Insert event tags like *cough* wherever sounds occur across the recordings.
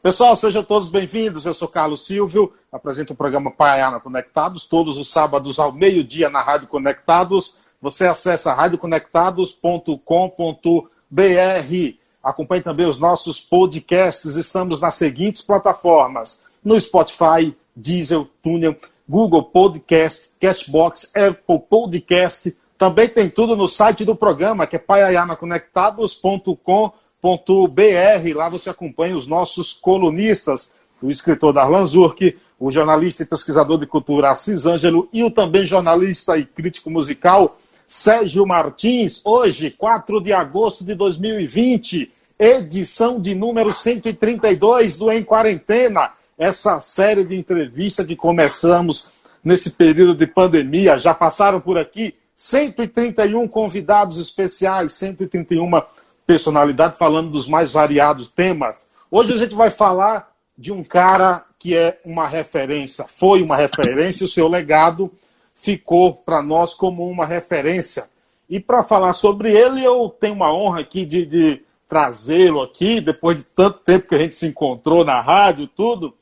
Pessoal, sejam todos bem-vindos. Eu sou Carlos Silvio, apresento o programa Paiana Conectados, todos os sábados ao meio-dia na Rádio Conectados. Você acessa radioconectados.com.br. Acompanhe também os nossos podcasts. Estamos nas seguintes plataformas: no Spotify, Diesel, Tunnel, Google Podcast, Cashbox, Apple Podcast. Também tem tudo no site do programa, que é paianaconectados.com.br br Lá você acompanha os nossos colunistas, o escritor Darlan Zurk, o jornalista e pesquisador de cultura Assis Ângelo e o também jornalista e crítico musical Sérgio Martins. Hoje, 4 de agosto de 2020, edição de número 132 do Em Quarentena. Essa série de entrevistas que começamos nesse período de pandemia. Já passaram por aqui 131 convidados especiais, 131 personalidade, falando dos mais variados temas. Hoje a gente vai falar de um cara que é uma referência, foi uma referência, o seu legado ficou para nós como uma referência. E para falar sobre ele, eu tenho uma honra aqui de, de trazê-lo aqui, depois de tanto tempo que a gente se encontrou na rádio tudo.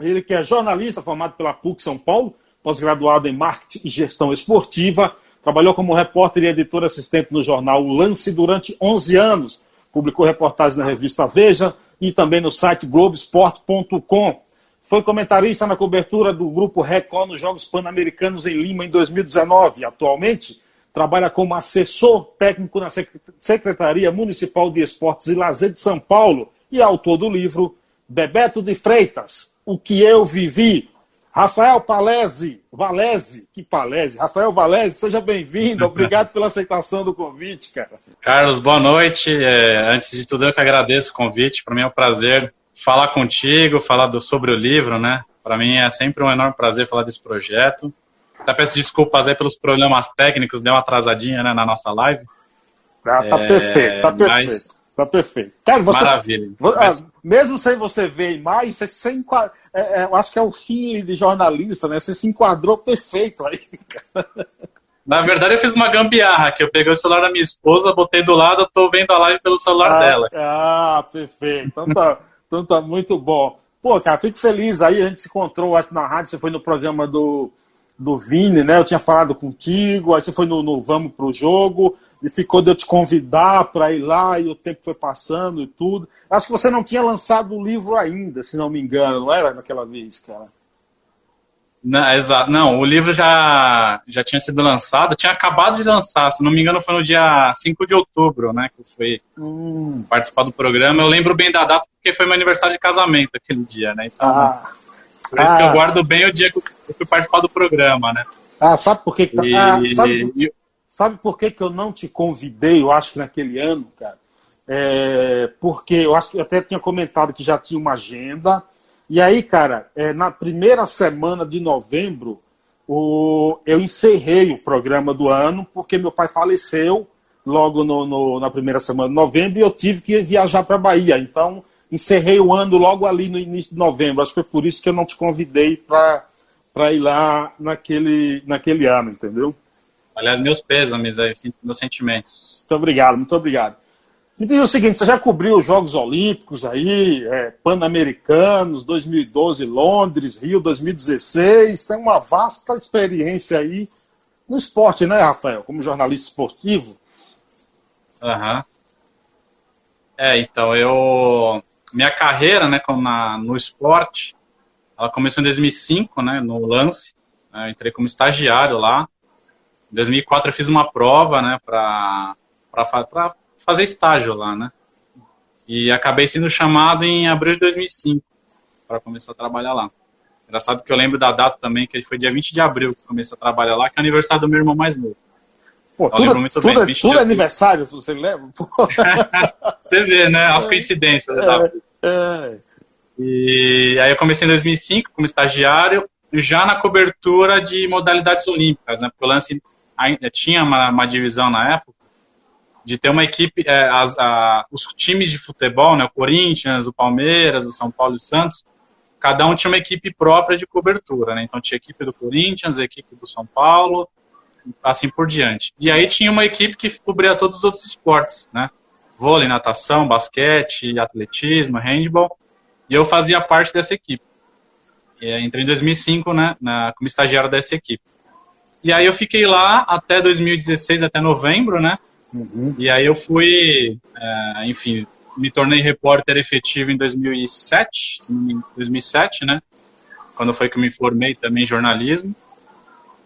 Ele que é jornalista formado pela PUC São Paulo, pós-graduado em marketing e gestão esportiva, Trabalhou como repórter e editor assistente no jornal O Lance durante 11 anos. Publicou reportagens na revista Veja e também no site Globesport.com. Foi comentarista na cobertura do Grupo Record nos Jogos Pan-Americanos em Lima em 2019. Atualmente, trabalha como assessor técnico na Secretaria Municipal de Esportes e Lazer de São Paulo e autor do livro Bebeto de Freitas, O que eu vivi, Rafael Palese, Valese, que Palese, Rafael Valese, seja bem-vindo, *laughs* obrigado pela aceitação do convite, cara. Carlos, boa noite. É, antes de tudo, eu que agradeço o convite. Para mim é um prazer falar contigo, falar do, sobre o livro, né? Para mim é sempre um enorme prazer falar desse projeto. Até peço desculpas aí pelos problemas técnicos, deu uma atrasadinha né, na nossa live. Ah, tá é, perfeito, tá perfeito. Tá perfeito. Cara, você, Maravilha. Mas... Mesmo sem você ver mais, você se enquadra, é, é, eu acho que é o feeling de jornalista, né? Você se enquadrou perfeito aí, cara. Na verdade, eu fiz uma gambiarra, que eu peguei o celular da minha esposa, botei do lado, eu tô vendo a live pelo celular ah, dela. Ah, perfeito. Então tá, então tá muito bom. Pô, cara, fico feliz aí, a gente se encontrou acho, na rádio, você foi no programa do, do Vini, né? Eu tinha falado contigo, aí você foi no, no Vamos Pro Jogo, e ficou de eu te convidar para ir lá e o tempo foi passando e tudo. Acho que você não tinha lançado o livro ainda, se não me engano, não era naquela vez, cara? Não, exato. Não, o livro já, já tinha sido lançado, tinha acabado de lançar, se não me engano foi no dia 5 de outubro, né, que foi hum. participar do programa. Eu lembro bem da data porque foi meu aniversário de casamento aquele dia, né, então... Ah. Por isso ah. que eu ah. guardo bem o dia que eu fui participar do programa, né? Ah, sabe por que... E... Ah, sabe... E... Sabe por que, que eu não te convidei, eu acho que naquele ano, cara? É, porque eu acho que eu até tinha comentado que já tinha uma agenda. E aí, cara, é, na primeira semana de novembro, o, eu encerrei o programa do ano, porque meu pai faleceu logo no, no, na primeira semana de novembro e eu tive que viajar para Bahia. Então, encerrei o ano logo ali no início de novembro. Acho que foi por isso que eu não te convidei para ir lá naquele, naquele ano, entendeu? Aliás, meus pêsames aí, meus sentimentos. Muito obrigado, muito obrigado. Me diz o seguinte, você já cobriu os Jogos Olímpicos aí, é, Pan-Americanos, 2012 Londres, Rio 2016, tem uma vasta experiência aí no esporte, né, Rafael, como jornalista esportivo. Aham. Uhum. É, então, eu... Minha carreira, né, na, no esporte, ela começou em 2005, né, no Lance. Eu entrei como estagiário lá. Em 2004 eu fiz uma prova, né, para fazer estágio lá, né? E acabei sendo chamado em abril de 2005 para começar a trabalhar lá. Engraçado que eu lembro da data também, que foi dia 20 de abril que comecei a trabalhar lá, que é o aniversário do meu irmão mais novo. Pô, tudo, tudo, bem, é, tudo é aniversário, você lembra? *laughs* você vê, né? As coincidências. Né? É, é. E aí eu comecei em 2005 como estagiário, já na cobertura de modalidades olímpicas, né? Porque o lance tinha uma, uma divisão na época de ter uma equipe, é, as, a, os times de futebol, né, o Corinthians, o Palmeiras, o São Paulo e o Santos, cada um tinha uma equipe própria de cobertura, né? Então tinha a equipe do Corinthians, a equipe do São Paulo, assim por diante. E aí tinha uma equipe que cobria todos os outros esportes, né? Vôlei, natação, basquete, atletismo, handball. E eu fazia parte dessa equipe. E, entrei em 2005 né, na, como estagiário dessa equipe. E aí eu fiquei lá até 2016, até novembro, né? Uhum. E aí eu fui, é, enfim, me tornei repórter efetivo em 2007, 2007, né? Quando foi que eu me formei também em jornalismo.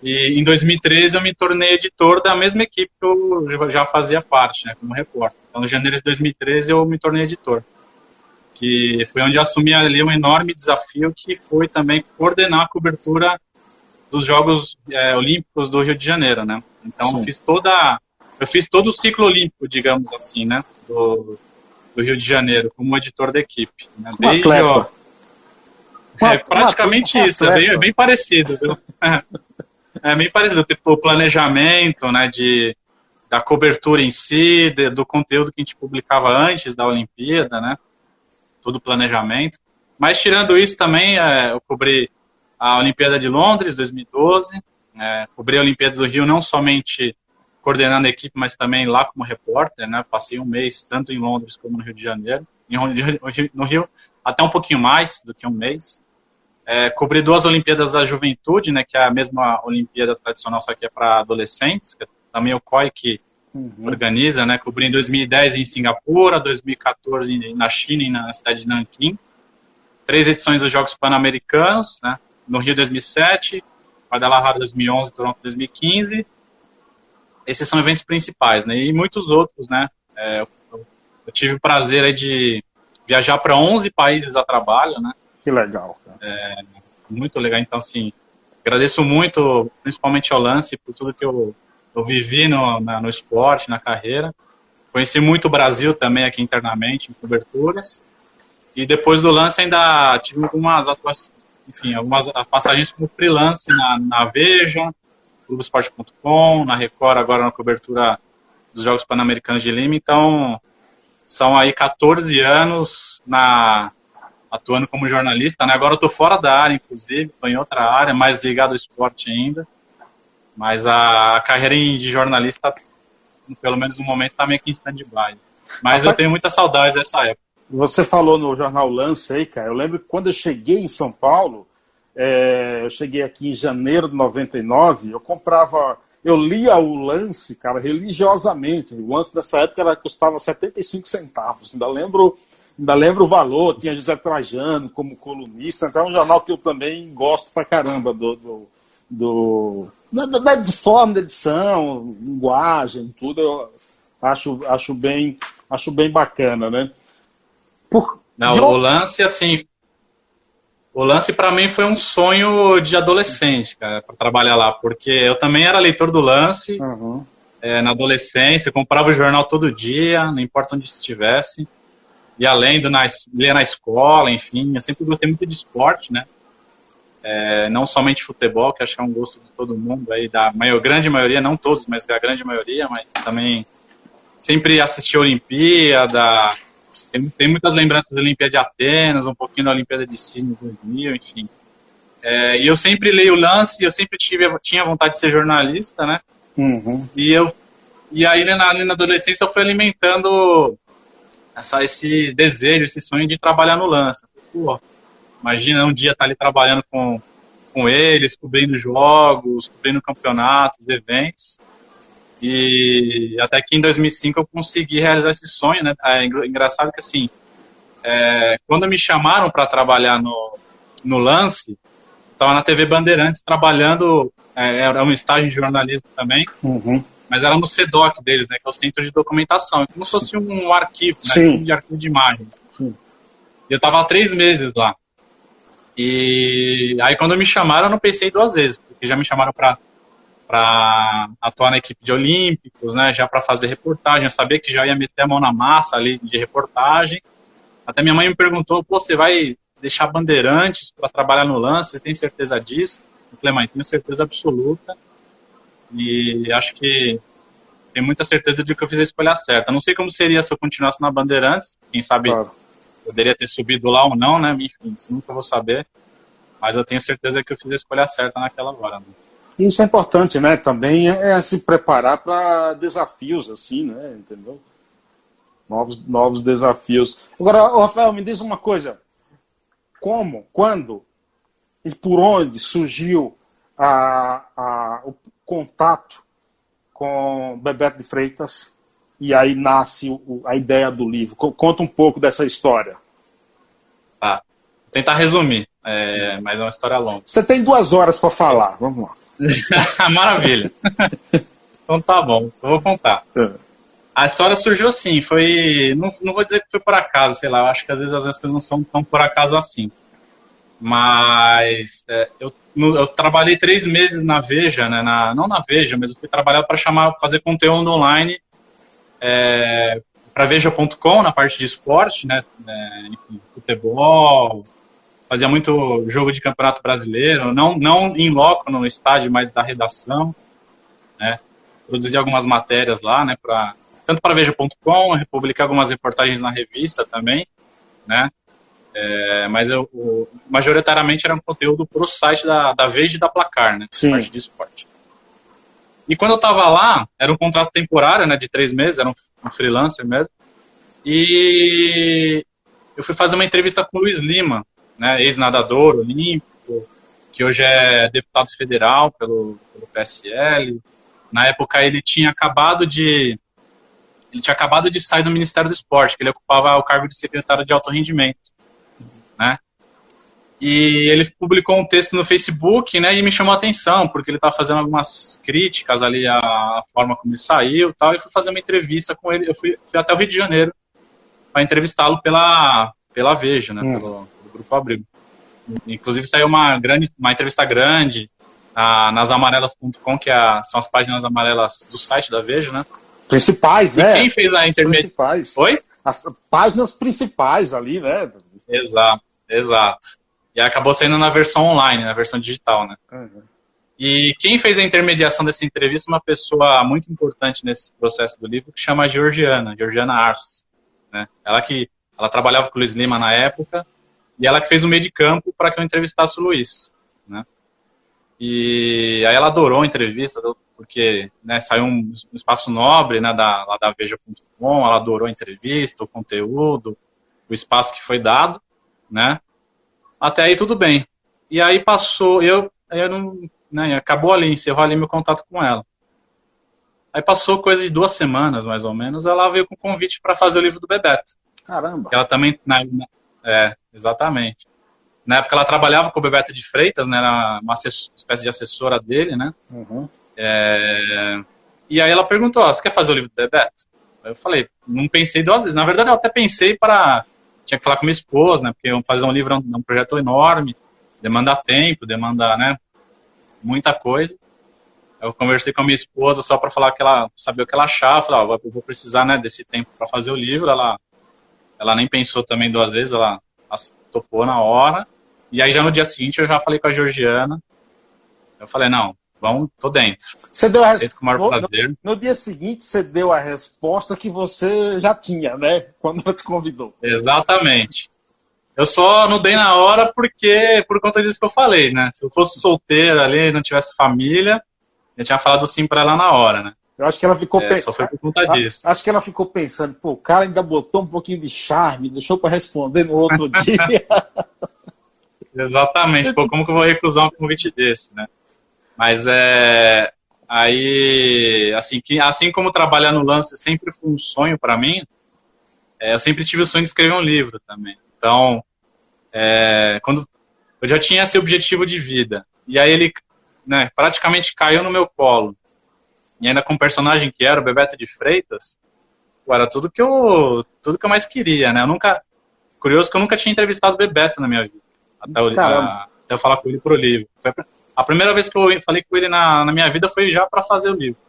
E em 2013 eu me tornei editor da mesma equipe que eu já fazia parte, né, como repórter. Então, em janeiro de 2013 eu me tornei editor. Que foi onde assumi ali um enorme desafio que foi também coordenar a cobertura dos Jogos é, Olímpicos do Rio de Janeiro, né? Então, eu fiz toda eu fiz todo o ciclo olímpico, digamos assim, né, do, do Rio de Janeiro, como editor da equipe. Né? Desde, ó, é praticamente uma, isso, é bem, é bem parecido, viu? *laughs* É bem parecido, tipo, o planejamento, né, de, da cobertura em si, de, do conteúdo que a gente publicava antes da Olimpíada, né, todo o planejamento. Mas tirando isso também, é, eu cobri a Olimpíada de Londres, 2012, é, cobri a Olimpíada do Rio não somente coordenando a equipe, mas também lá como repórter, né, passei um mês tanto em Londres como no Rio de Janeiro, no Rio até um pouquinho mais do que um mês. É, cobri duas Olimpíadas da Juventude, né, que é a mesma Olimpíada tradicional, só que é para adolescentes, que é também o COI que uhum. organiza, né, cobri em 2010 em Singapura, 2014 na China e na cidade de Nanquim, três edições dos Jogos Pan-Americanos, né, no Rio 2007, Guadalajara 2011, Toronto 2015, esses são eventos principais, né, e muitos outros, né, é, eu, eu tive o prazer de viajar para 11 países a trabalho, né, que legal. É, muito legal. Então, assim, agradeço muito, principalmente ao Lance, por tudo que eu, eu vivi no, na, no esporte, na carreira. Conheci muito o Brasil também aqui internamente, em coberturas. E depois do lance ainda tive algumas atuações, enfim, algumas passagens como freelance na, na Veja, Clubesport.com, na Record, agora na cobertura dos Jogos Pan-Americanos de Lima. Então, são aí 14 anos na, atuando como jornalista, né? Agora eu tô fora da área, inclusive, tô em outra área, mais ligado ao esporte ainda. Mas a carreira de jornalista, pelo menos no momento, tá meio que em stand-by. Mas eu tenho muita saudade dessa época. Você falou no jornal Lance aí, cara. Eu lembro que quando eu cheguei em São Paulo, é, eu cheguei aqui em janeiro de 99, eu comprava, eu lia o Lance, cara, religiosamente. O Lance dessa época era, custava 75 centavos. Ainda lembro ainda lembro o valor, tinha José Trajano como colunista, então é um jornal que eu também gosto pra caramba do, do, do da, da, forma da edição, linguagem, tudo, eu acho, acho, bem, acho bem bacana, né? Por... Não, o lance, assim, o lance para mim foi um sonho de adolescente, cara, para trabalhar lá, porque eu também era leitor do lance uhum. é, na adolescência, comprava o jornal todo dia, não importa onde estivesse e além do na, ler na escola, enfim, eu sempre gostei muito de esporte, né? É, não somente futebol, que acho que é um gosto de todo mundo, aí da maior, grande maioria, não todos, mas da grande maioria, mas também sempre assisti a Olimpíada, tem, tem muitas lembranças da Olimpíada de Atenas, um pouquinho da Olimpíada de Sydney 2000, enfim. É, e eu sempre leio o lance, eu sempre tive, tinha vontade de ser jornalista, né? Uhum. E eu e aí na, na adolescência eu fui alimentando essa, esse desejo, esse sonho de trabalhar no lance. Pô, imagina um dia estar tá ali trabalhando com, com eles, cobrindo jogos, cobrindo campeonatos, eventos. E até que em 2005 eu consegui realizar esse sonho, né? É engraçado que assim, é, quando me chamaram para trabalhar no, no lance, estava na TV Bandeirantes trabalhando, é, era um estágio de jornalismo também. Uhum mas era no CEDOC deles, né, que é o Centro de Documentação, como se fosse um arquivo, né, Sim. de arquivo de imagem. Sim. Eu estava há três meses lá. E aí quando me chamaram, eu não pensei duas vezes, porque já me chamaram para para atuar na equipe de Olímpicos, né, já para fazer reportagem, eu sabia que já ia meter a mão na massa ali de reportagem. Até minha mãe me perguntou, Pô, você vai deixar bandeirantes para trabalhar no lance, você tem certeza disso? Eu falei, mãe, tenho certeza absoluta. E acho que tenho muita certeza de que eu fiz a escolha certa. Não sei como seria se eu continuasse na Bandeirantes. Quem sabe claro. poderia ter subido lá ou não, né? Enfim, isso nunca vou saber. Mas eu tenho certeza que eu fiz a escolha certa naquela hora. Né? Isso é importante, né? Também é, é se preparar para desafios, assim, né? Entendeu? Novos, novos desafios. Agora, Rafael, me diz uma coisa. como, quando e por onde surgiu a, a, o contato com Bebeto de Freitas e aí nasce o, a ideia do livro. Conta um pouco dessa história. Tá. Vou tentar resumir, é, mas é uma história longa. Você tem duas horas para falar, vamos lá. *laughs* Maravilha. então tá bom, eu vou contar. É. A história surgiu assim, foi. Não, não vou dizer que foi por acaso, sei lá, eu acho que às vezes as coisas não são tão por acaso assim. Mas é, eu, eu, trabalhei três meses na Veja, né, na, não na Veja, mas eu fui trabalhar para chamar, fazer conteúdo online é, para Veja.com na parte de esporte, né, é, enfim, futebol, fazia muito jogo de campeonato brasileiro, não, não em loco no estádio, mas da redação, né, produzia algumas matérias lá, né, para tanto para Veja.com, publicar algumas reportagens na revista também, né, é, mas eu, majoritariamente era um conteúdo para o site da, da Veja e da Placar, né? Sim. Parte de esporte. E quando eu estava lá, era um contrato temporário, né? De três meses, era um, um freelancer mesmo. E eu fui fazer uma entrevista com o Luiz Lima, né? Ex-nadador olímpico, que hoje é deputado federal pelo, pelo PSL. Na época ele tinha acabado de ele tinha acabado de sair do Ministério do Esporte, que ele ocupava o cargo de secretário de alto rendimento né? E ele publicou um texto no Facebook, né, e me chamou a atenção, porque ele estava fazendo algumas críticas ali à forma como ele saiu tal, e fui fazer uma entrevista com ele. Eu fui, fui até o Rio de Janeiro para entrevistá-lo pela, pela Veja, né, hum. pelo, Grupo Abrigo. Inclusive saiu uma, grande, uma entrevista grande na, nas amarelas.com, que é, são as páginas amarelas do site da Veja, né? Principais, e né? quem fez a internet? Principais. Oi? As páginas principais ali, né? Exato, exato. E acabou saindo na versão online, na versão digital, né? Uhum. E quem fez a intermediação dessa entrevista é uma pessoa muito importante nesse processo do livro, que chama Georgiana, Georgiana Ars. Né? Ela que ela trabalhava com o Luiz Lima na época, e ela que fez o meio de campo para que eu entrevistasse o Luiz. Né? E aí ela adorou a entrevista, porque né, saiu um espaço nobre né, da, lá da Veja.com, ela adorou a entrevista, o conteúdo, o espaço que foi dado, né? Até aí tudo bem. E aí passou, eu, eu não, né, acabou ali, encerrou ali meu contato com ela. Aí passou coisa de duas semanas, mais ou menos, ela veio com convite para fazer o livro do Bebeto. Caramba! Ela também, na, na, é, exatamente. Na época ela trabalhava com o Bebeto de Freitas, né, era uma espécie de assessora dele, né? Uhum. É, e aí ela perguntou, você quer fazer o livro do Bebeto? Eu falei, não pensei duas vezes. Na verdade, eu até pensei para tinha que falar com minha esposa, né? Porque fazer um livro é um, é um projeto enorme, demanda tempo, demanda, né? Muita coisa. Eu conversei com a minha esposa só para falar que ela sabia o que ela achava. Falei, ó, eu vou precisar, né, desse tempo para fazer o livro. Ela, ela nem pensou também duas vezes, ela topou na hora. E aí já no dia seguinte eu já falei com a Georgiana. Eu falei, não, Vamos, tô dentro. Você deu a res... com o maior no, prazer. No, no, dia seguinte, você deu a resposta que você já tinha, né? Quando ela te convidou. Exatamente. Eu só não dei na hora porque, por conta disso que eu falei, né? Se eu fosse solteiro ali, não tivesse família, eu tinha falado sim para ela na hora, né? Eu acho que ela ficou é, pensando. Só foi por conta disso. Acho que ela ficou pensando, pô, o cara ainda botou um pouquinho de charme, deixou para responder no outro *laughs* dia. Exatamente. Pô, como que eu vou recusar um convite desse, né? Mas é aí assim que assim como trabalhar no lance sempre foi um sonho para mim, é, eu sempre tive o sonho de escrever um livro também. Então, é, quando eu já tinha esse objetivo de vida e aí ele né, praticamente caiu no meu colo e ainda com o personagem que era o Bebeto de Freitas, era tudo que eu tudo que eu mais queria, né? Eu nunca curioso que eu nunca tinha entrevistado o Bebeto na minha vida até, o, a, até eu falar com ele pro livro. Foi a primeira vez que eu falei com ele na, na minha vida foi já para fazer o livro.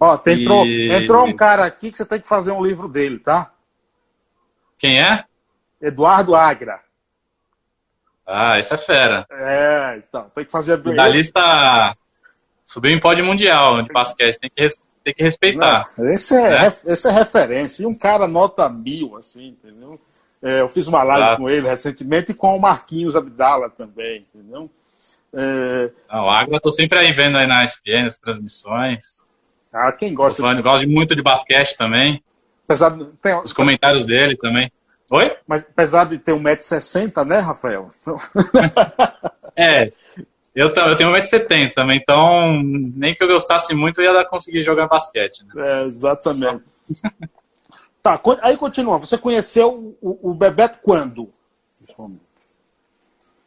Ó, entrou, e... entrou um cara aqui que você tem que fazer um livro dele, tá? Quem é? Eduardo Agra. Ah, esse é fera. É, então, tem que fazer... Da lista... Subiu em pódio mundial de basquete, tem que, tem que respeitar. Não, esse, é, né? esse é referência. E um cara nota mil, assim, entendeu? É, eu fiz uma live com ele recentemente e com o Marquinhos Abdala também, entendeu? É... Não, Água, eu tô sempre aí vendo aí na ESPN as transmissões. Ah, quem gosta. Fã, de... gosto muito de basquete também. Apesar, tem... Os comentários dele também. Oi? Mas apesar de ter 1,60m, né, Rafael? é, *laughs* eu, eu tenho 1,70m também, então nem que eu gostasse muito eu ia conseguir jogar basquete. Né? É, exatamente. *laughs* tá, aí continua. Você conheceu o, o Bebeto quando?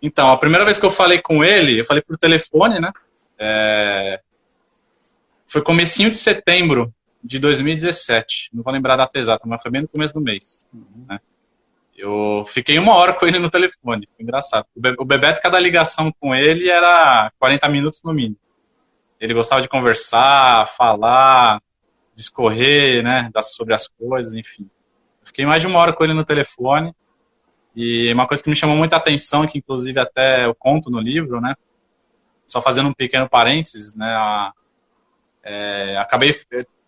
Então, a primeira vez que eu falei com ele, eu falei por telefone, né? É... Foi comecinho de setembro de 2017. Não vou lembrar a data exata, mas foi bem no começo do mês. Uhum. Né? Eu fiquei uma hora com ele no telefone. Engraçado. O Bebeto, cada ligação com ele era 40 minutos no mínimo. Ele gostava de conversar, falar, discorrer, né, sobre as coisas, enfim. Eu fiquei mais de uma hora com ele no telefone. E uma coisa que me chamou muita atenção, que inclusive até eu conto no livro, né, só fazendo um pequeno parênteses, né, a, é, acabei,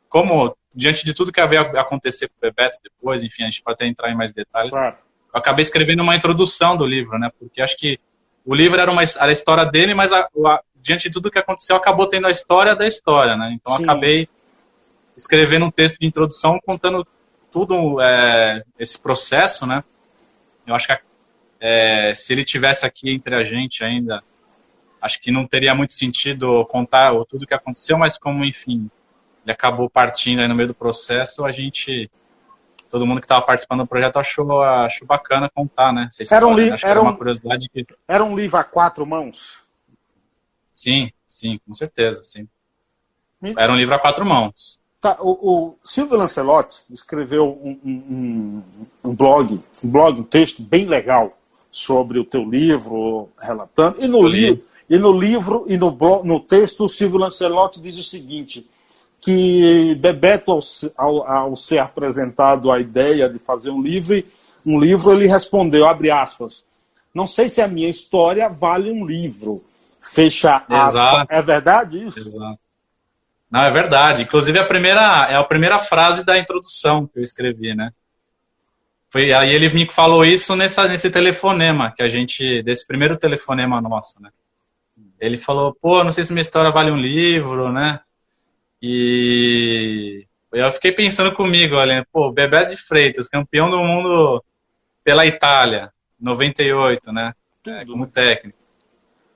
como diante de tudo que havia acontecer com o Bebeto depois, enfim, a gente pode até entrar em mais detalhes, claro. eu acabei escrevendo uma introdução do livro, né? Porque acho que o livro era, uma, era a história dele, mas a, a, diante de tudo que aconteceu, acabou tendo a história da história, né? Então Sim. acabei escrevendo um texto de introdução contando tudo é, esse processo, né? Eu acho que é, se ele tivesse aqui entre a gente ainda, acho que não teria muito sentido contar tudo o que aconteceu, mas como, enfim, ele acabou partindo aí no meio do processo, a gente, todo mundo que estava participando do projeto achou, achou bacana contar, né? Era um, livro, era, uma curiosidade que... era um livro a quatro mãos? Sim, sim, com certeza, sim. Era um livro a quatro mãos. Tá, o, o Silvio Lancelotti escreveu um, um, um, blog, um blog, um texto bem legal sobre o teu livro, relatando. E no, li, e no livro e no, no texto, o Silvio Lancelotti diz o seguinte: que Bebeto, ao, ao, ao, ser apresentado a ideia de fazer um livro, um livro, ele respondeu, abre aspas, não sei se a minha história vale um livro. Fecha aspas. Exato. É verdade isso? Exato. Não, é verdade. Inclusive, a primeira, é a primeira frase da introdução que eu escrevi, né? Foi, aí ele me falou isso nessa, nesse telefonema, que a gente, desse primeiro telefonema nosso, né? Ele falou, pô, não sei se minha história vale um livro, né? E eu fiquei pensando comigo, olha, pô, Bebeto de Freitas, campeão do mundo pela Itália, 98, né? É, como técnico.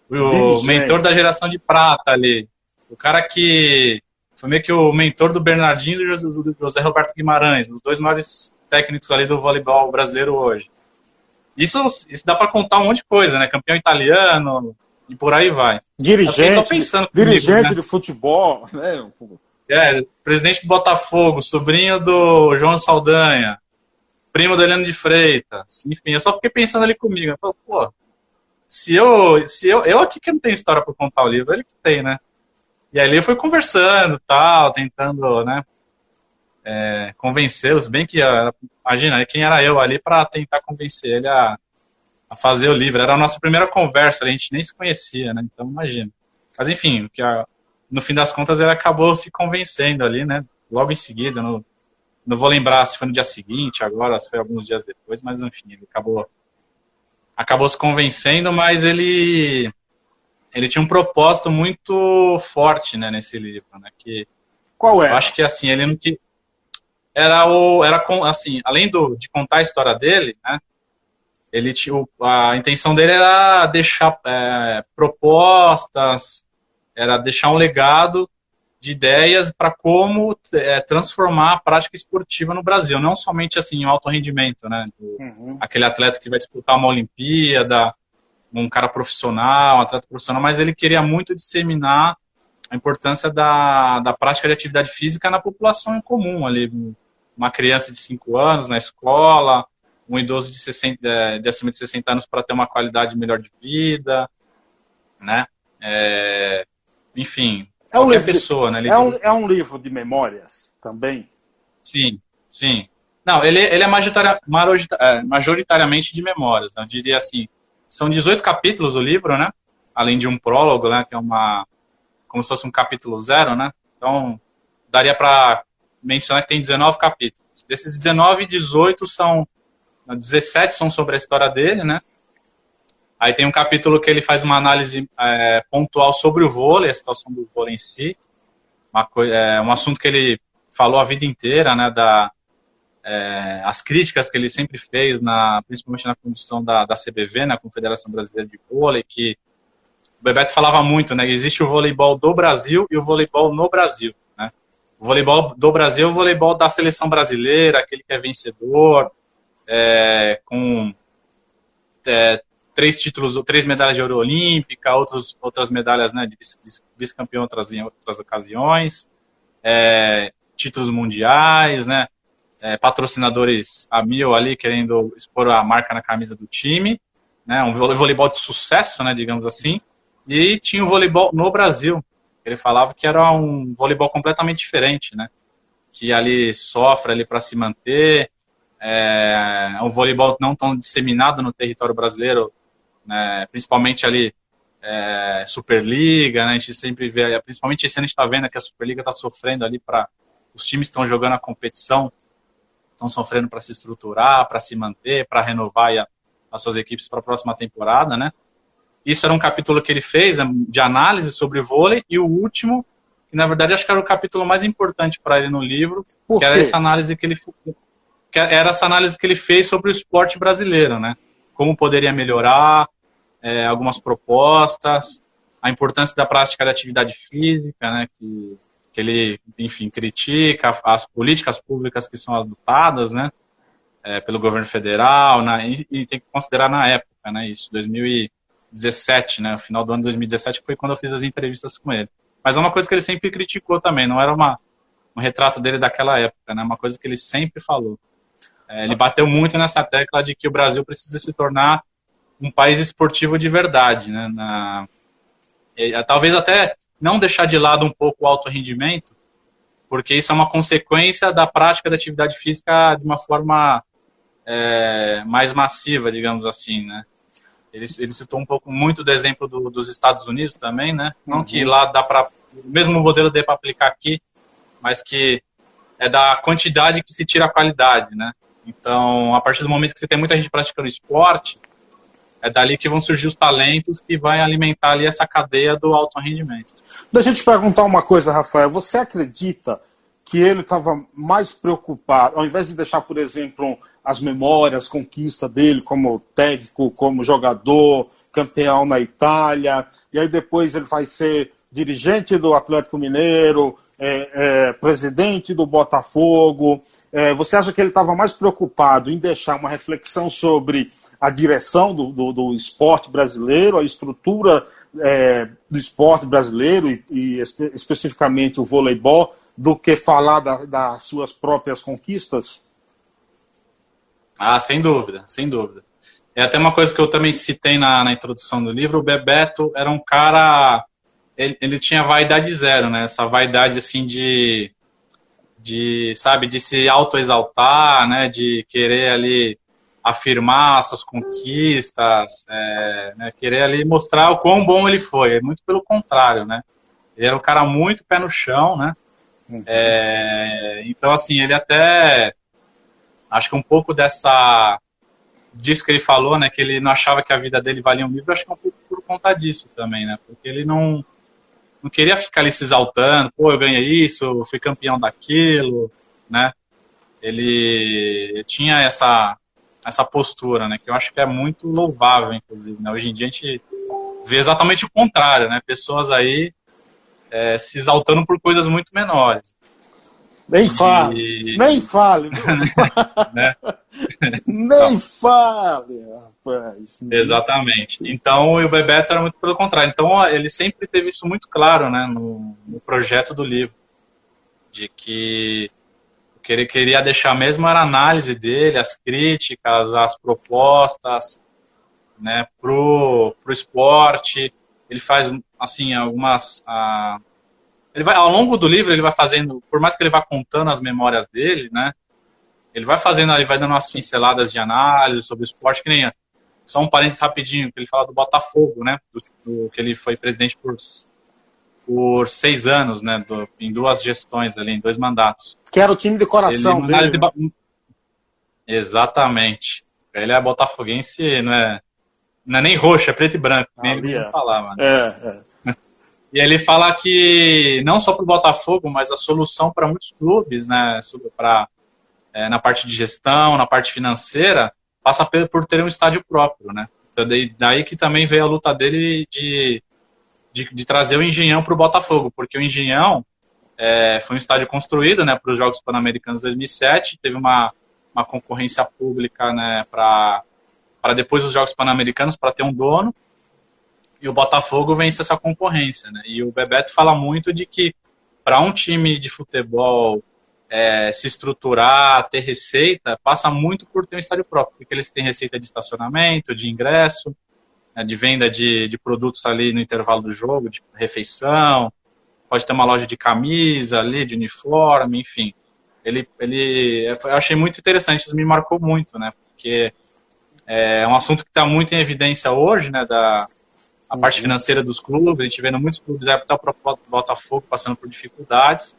O mentor da geração de prata ali. O cara que foi meio que o mentor do Bernardinho e do José Roberto Guimarães, os dois maiores técnicos ali do voleibol brasileiro hoje. Isso, isso dá para contar um monte de coisa, né? Campeão italiano, e por aí vai. Dirigente, dirigente né? de futebol, né? É, presidente do Botafogo, sobrinho do João Saldanha, primo do Heleno de Freitas, enfim, eu só fiquei pensando ali comigo, eu falei, pô, se eu, se eu, eu aqui que não tenho história para contar o livro, ele que tem, né? E aí ele foi conversando, tal, tentando, né, é, convencê-los, bem que, imagina, quem era eu ali para tentar convencer ele a a fazer o livro. Era a nossa primeira conversa, a gente nem se conhecia, né? Então, imagina. Mas, enfim, que no fim das contas ele acabou se convencendo ali, né? Logo em seguida, no, não vou lembrar se foi no dia seguinte, agora, se foi alguns dias depois, mas enfim, ele acabou acabou se convencendo, mas ele ele tinha um propósito muito forte, né, nesse livro, né, que qual é? Eu acho que assim, ele não que era o era assim, além do de contar a história dele, né, ele a intenção dele era deixar é, propostas, era deixar um legado de ideias para como é, transformar a prática esportiva no Brasil, não somente assim o alto rendimento, né? Do, uhum. Aquele atleta que vai disputar uma Olimpíada, um cara profissional, um atleta profissional, mas ele queria muito disseminar a importância da, da prática de atividade física na população em comum, ali, uma criança de 5 anos na escola, um idoso de, 60, de acima de 60 anos para ter uma qualidade melhor de vida, né? É, enfim, é um livro, pessoa, né? É um, é um livro de memórias também? Sim, sim. Não, ele, ele é é majoritariamente de memórias. Eu diria assim, são 18 capítulos o livro, né? Além de um prólogo, né? Que é uma como se fosse um capítulo zero, né? Então daria para mencionar que tem 19 capítulos. Desses 19, 18 são 17 são sobre a história dele, né? Aí tem um capítulo que ele faz uma análise é, pontual sobre o vôlei, a situação do vôlei em si. Coisa, é, um assunto que ele falou a vida inteira, né? Da, é, as críticas que ele sempre fez, na, principalmente na condução da, da CBV, na Confederação Brasileira de Vôlei, que o Bebeto falava muito, né? Existe o voleibol do Brasil e o voleibol no Brasil, né? O voleibol do Brasil é o voleibol da seleção brasileira, aquele que é vencedor, é, com é, três títulos, três medalhas de ouro olímpica, outros, outras medalhas né, de vice-campeão outras, em outras ocasiões, é, títulos mundiais, né? é, patrocinadores a mil ali querendo expor a marca na camisa do time, né, um voleibol de sucesso, né, digamos assim, e tinha o voleibol no Brasil. Ele falava que era um voleibol completamente diferente, né, que ali sofre ali para se manter, é, um voleibol não tão disseminado no território brasileiro, né, principalmente ali é, Superliga, né, a gente sempre vê, principalmente esse ano a gente está vendo que a Superliga está sofrendo ali para os times estão jogando a competição estão sofrendo para se estruturar, para se manter, para renovar a, as suas equipes para a próxima temporada, né? Isso era um capítulo que ele fez né, de análise sobre vôlei e o último, que na verdade acho que era o capítulo mais importante para ele no livro, que era essa análise que ele que era essa análise que ele fez sobre o esporte brasileiro, né? Como poderia melhorar, é, algumas propostas, a importância da prática da atividade física, né? Que que ele, enfim, critica as políticas públicas que são adotadas, né, é, pelo governo federal, né, e, e, tem que considerar na época, né, isso, 2017, né, o final do ano de 2017 foi quando eu fiz as entrevistas com ele. Mas é uma coisa que ele sempre criticou também, não era uma, um retrato dele daquela época, né, uma coisa que ele sempre falou. É, ele bateu muito nessa tecla de que o Brasil precisa se tornar um país esportivo de verdade, né, na, e, talvez até não deixar de lado um pouco o alto rendimento, porque isso é uma consequência da prática da atividade física de uma forma é, mais massiva, digamos assim, né? Ele, ele citou um pouco muito do exemplo do, dos Estados Unidos também, né? Não uhum. que lá dá para o mesmo modelo dê para aplicar aqui, mas que é da quantidade que se tira a qualidade, né? Então, a partir do momento que você tem muita gente praticando esporte, é dali que vão surgir os talentos que vai alimentar ali essa cadeia do alto rendimento. Deixa eu te perguntar uma coisa, Rafael. Você acredita que ele estava mais preocupado, ao invés de deixar, por exemplo, as memórias, conquista dele como técnico, como jogador, campeão na Itália, e aí depois ele vai ser dirigente do Atlético Mineiro, é, é, presidente do Botafogo. É, você acha que ele estava mais preocupado em deixar uma reflexão sobre a direção do, do, do esporte brasileiro, a estrutura é, do esporte brasileiro e, e espe especificamente o voleibol, do que falar da, das suas próprias conquistas? Ah, sem dúvida, sem dúvida. É até uma coisa que eu também citei na, na introdução do livro, o Bebeto era um cara, ele, ele tinha vaidade zero, né? Essa vaidade assim de, de sabe, de se autoexaltar, né? De querer ali afirmar suas conquistas, é, né, querer ali mostrar o quão bom ele foi. Muito pelo contrário, né? Ele era um cara muito pé no chão, né? Uhum. É, então, assim, ele até. Acho que um pouco dessa. disso que ele falou, né? Que ele não achava que a vida dele valia um livro, acho que é um pouco por conta disso também, né? Porque ele não. Não queria ficar ali se exaltando, pô, eu ganhei isso, fui campeão daquilo, né? Ele tinha essa, essa postura, né? Que eu acho que é muito louvável, inclusive. Né? Hoje em dia a gente vê exatamente o contrário, né? Pessoas aí é, se exaltando por coisas muito menores. Nem fale, e... nem fale. *laughs* né? *laughs* nem fale, rapaz. Exatamente. Então, o Bebeto era muito pelo contrário. Então, ele sempre teve isso muito claro, né, no, no projeto do livro, de que que ele queria deixar mesmo era a análise dele, as críticas, as propostas, né, pro, pro esporte. Ele faz, assim, algumas... Uh, ele vai, ao longo do livro, ele vai fazendo, por mais que ele vá contando as memórias dele, né, ele vai fazendo, ele vai dando umas pinceladas de análise sobre o esporte, que nem... Só um parênteses rapidinho, que ele fala do Botafogo, né, do, do que ele foi presidente por por seis anos, né, do, em duas gestões ali, em dois mandatos. Que era o time de coração Ele, dele. Né? Exatamente. Ele é botafoguense, não é, não é nem roxo, é preto e branco, nem ah, ele é. falava. Né? É, é. *laughs* E ele fala que não só para o Botafogo, mas a solução para muitos clubes, né, para é, na parte de gestão, na parte financeira, passa por ter um estádio próprio, né? Então, daí, daí que também veio a luta dele de, de, de trazer o Engenhão para o Botafogo, porque o Engenhão é, foi um estádio construído né, para os Jogos Pan-Americanos 2007, teve uma, uma concorrência pública né, para depois dos Jogos Pan-Americanos, para ter um dono, e o Botafogo vence essa concorrência. Né? E o Bebeto fala muito de que para um time de futebol é, se estruturar, ter receita, passa muito por ter um estádio próprio, porque eles têm receita de estacionamento, de ingresso, né, de venda de, de produtos ali no intervalo do jogo, de refeição, pode ter uma loja de camisa ali, de uniforme, enfim. Ele, ele, eu achei muito interessante, isso me marcou muito, né? Porque é um assunto que está muito em evidência hoje, né? Da a uhum. parte financeira dos clubes, a gente vendo muitos clubes, até o próprio Botafogo passando por dificuldades,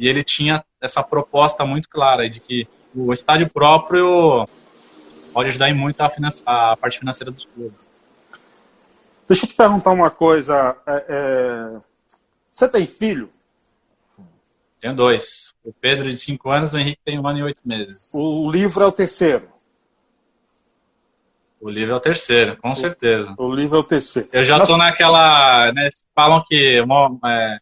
e ele tinha essa proposta muito clara de que o estádio próprio pode ajudar em muito a, a parte financeira dos clubes. Deixa eu te perguntar uma coisa. É, é... Você tem filho? Tenho dois. O Pedro de 5 anos o Henrique tem um ano e oito meses. O livro é o terceiro? O livro é o terceiro, com certeza. O livro é o terceiro. Eu já Mas... tô naquela. Né, falam que é,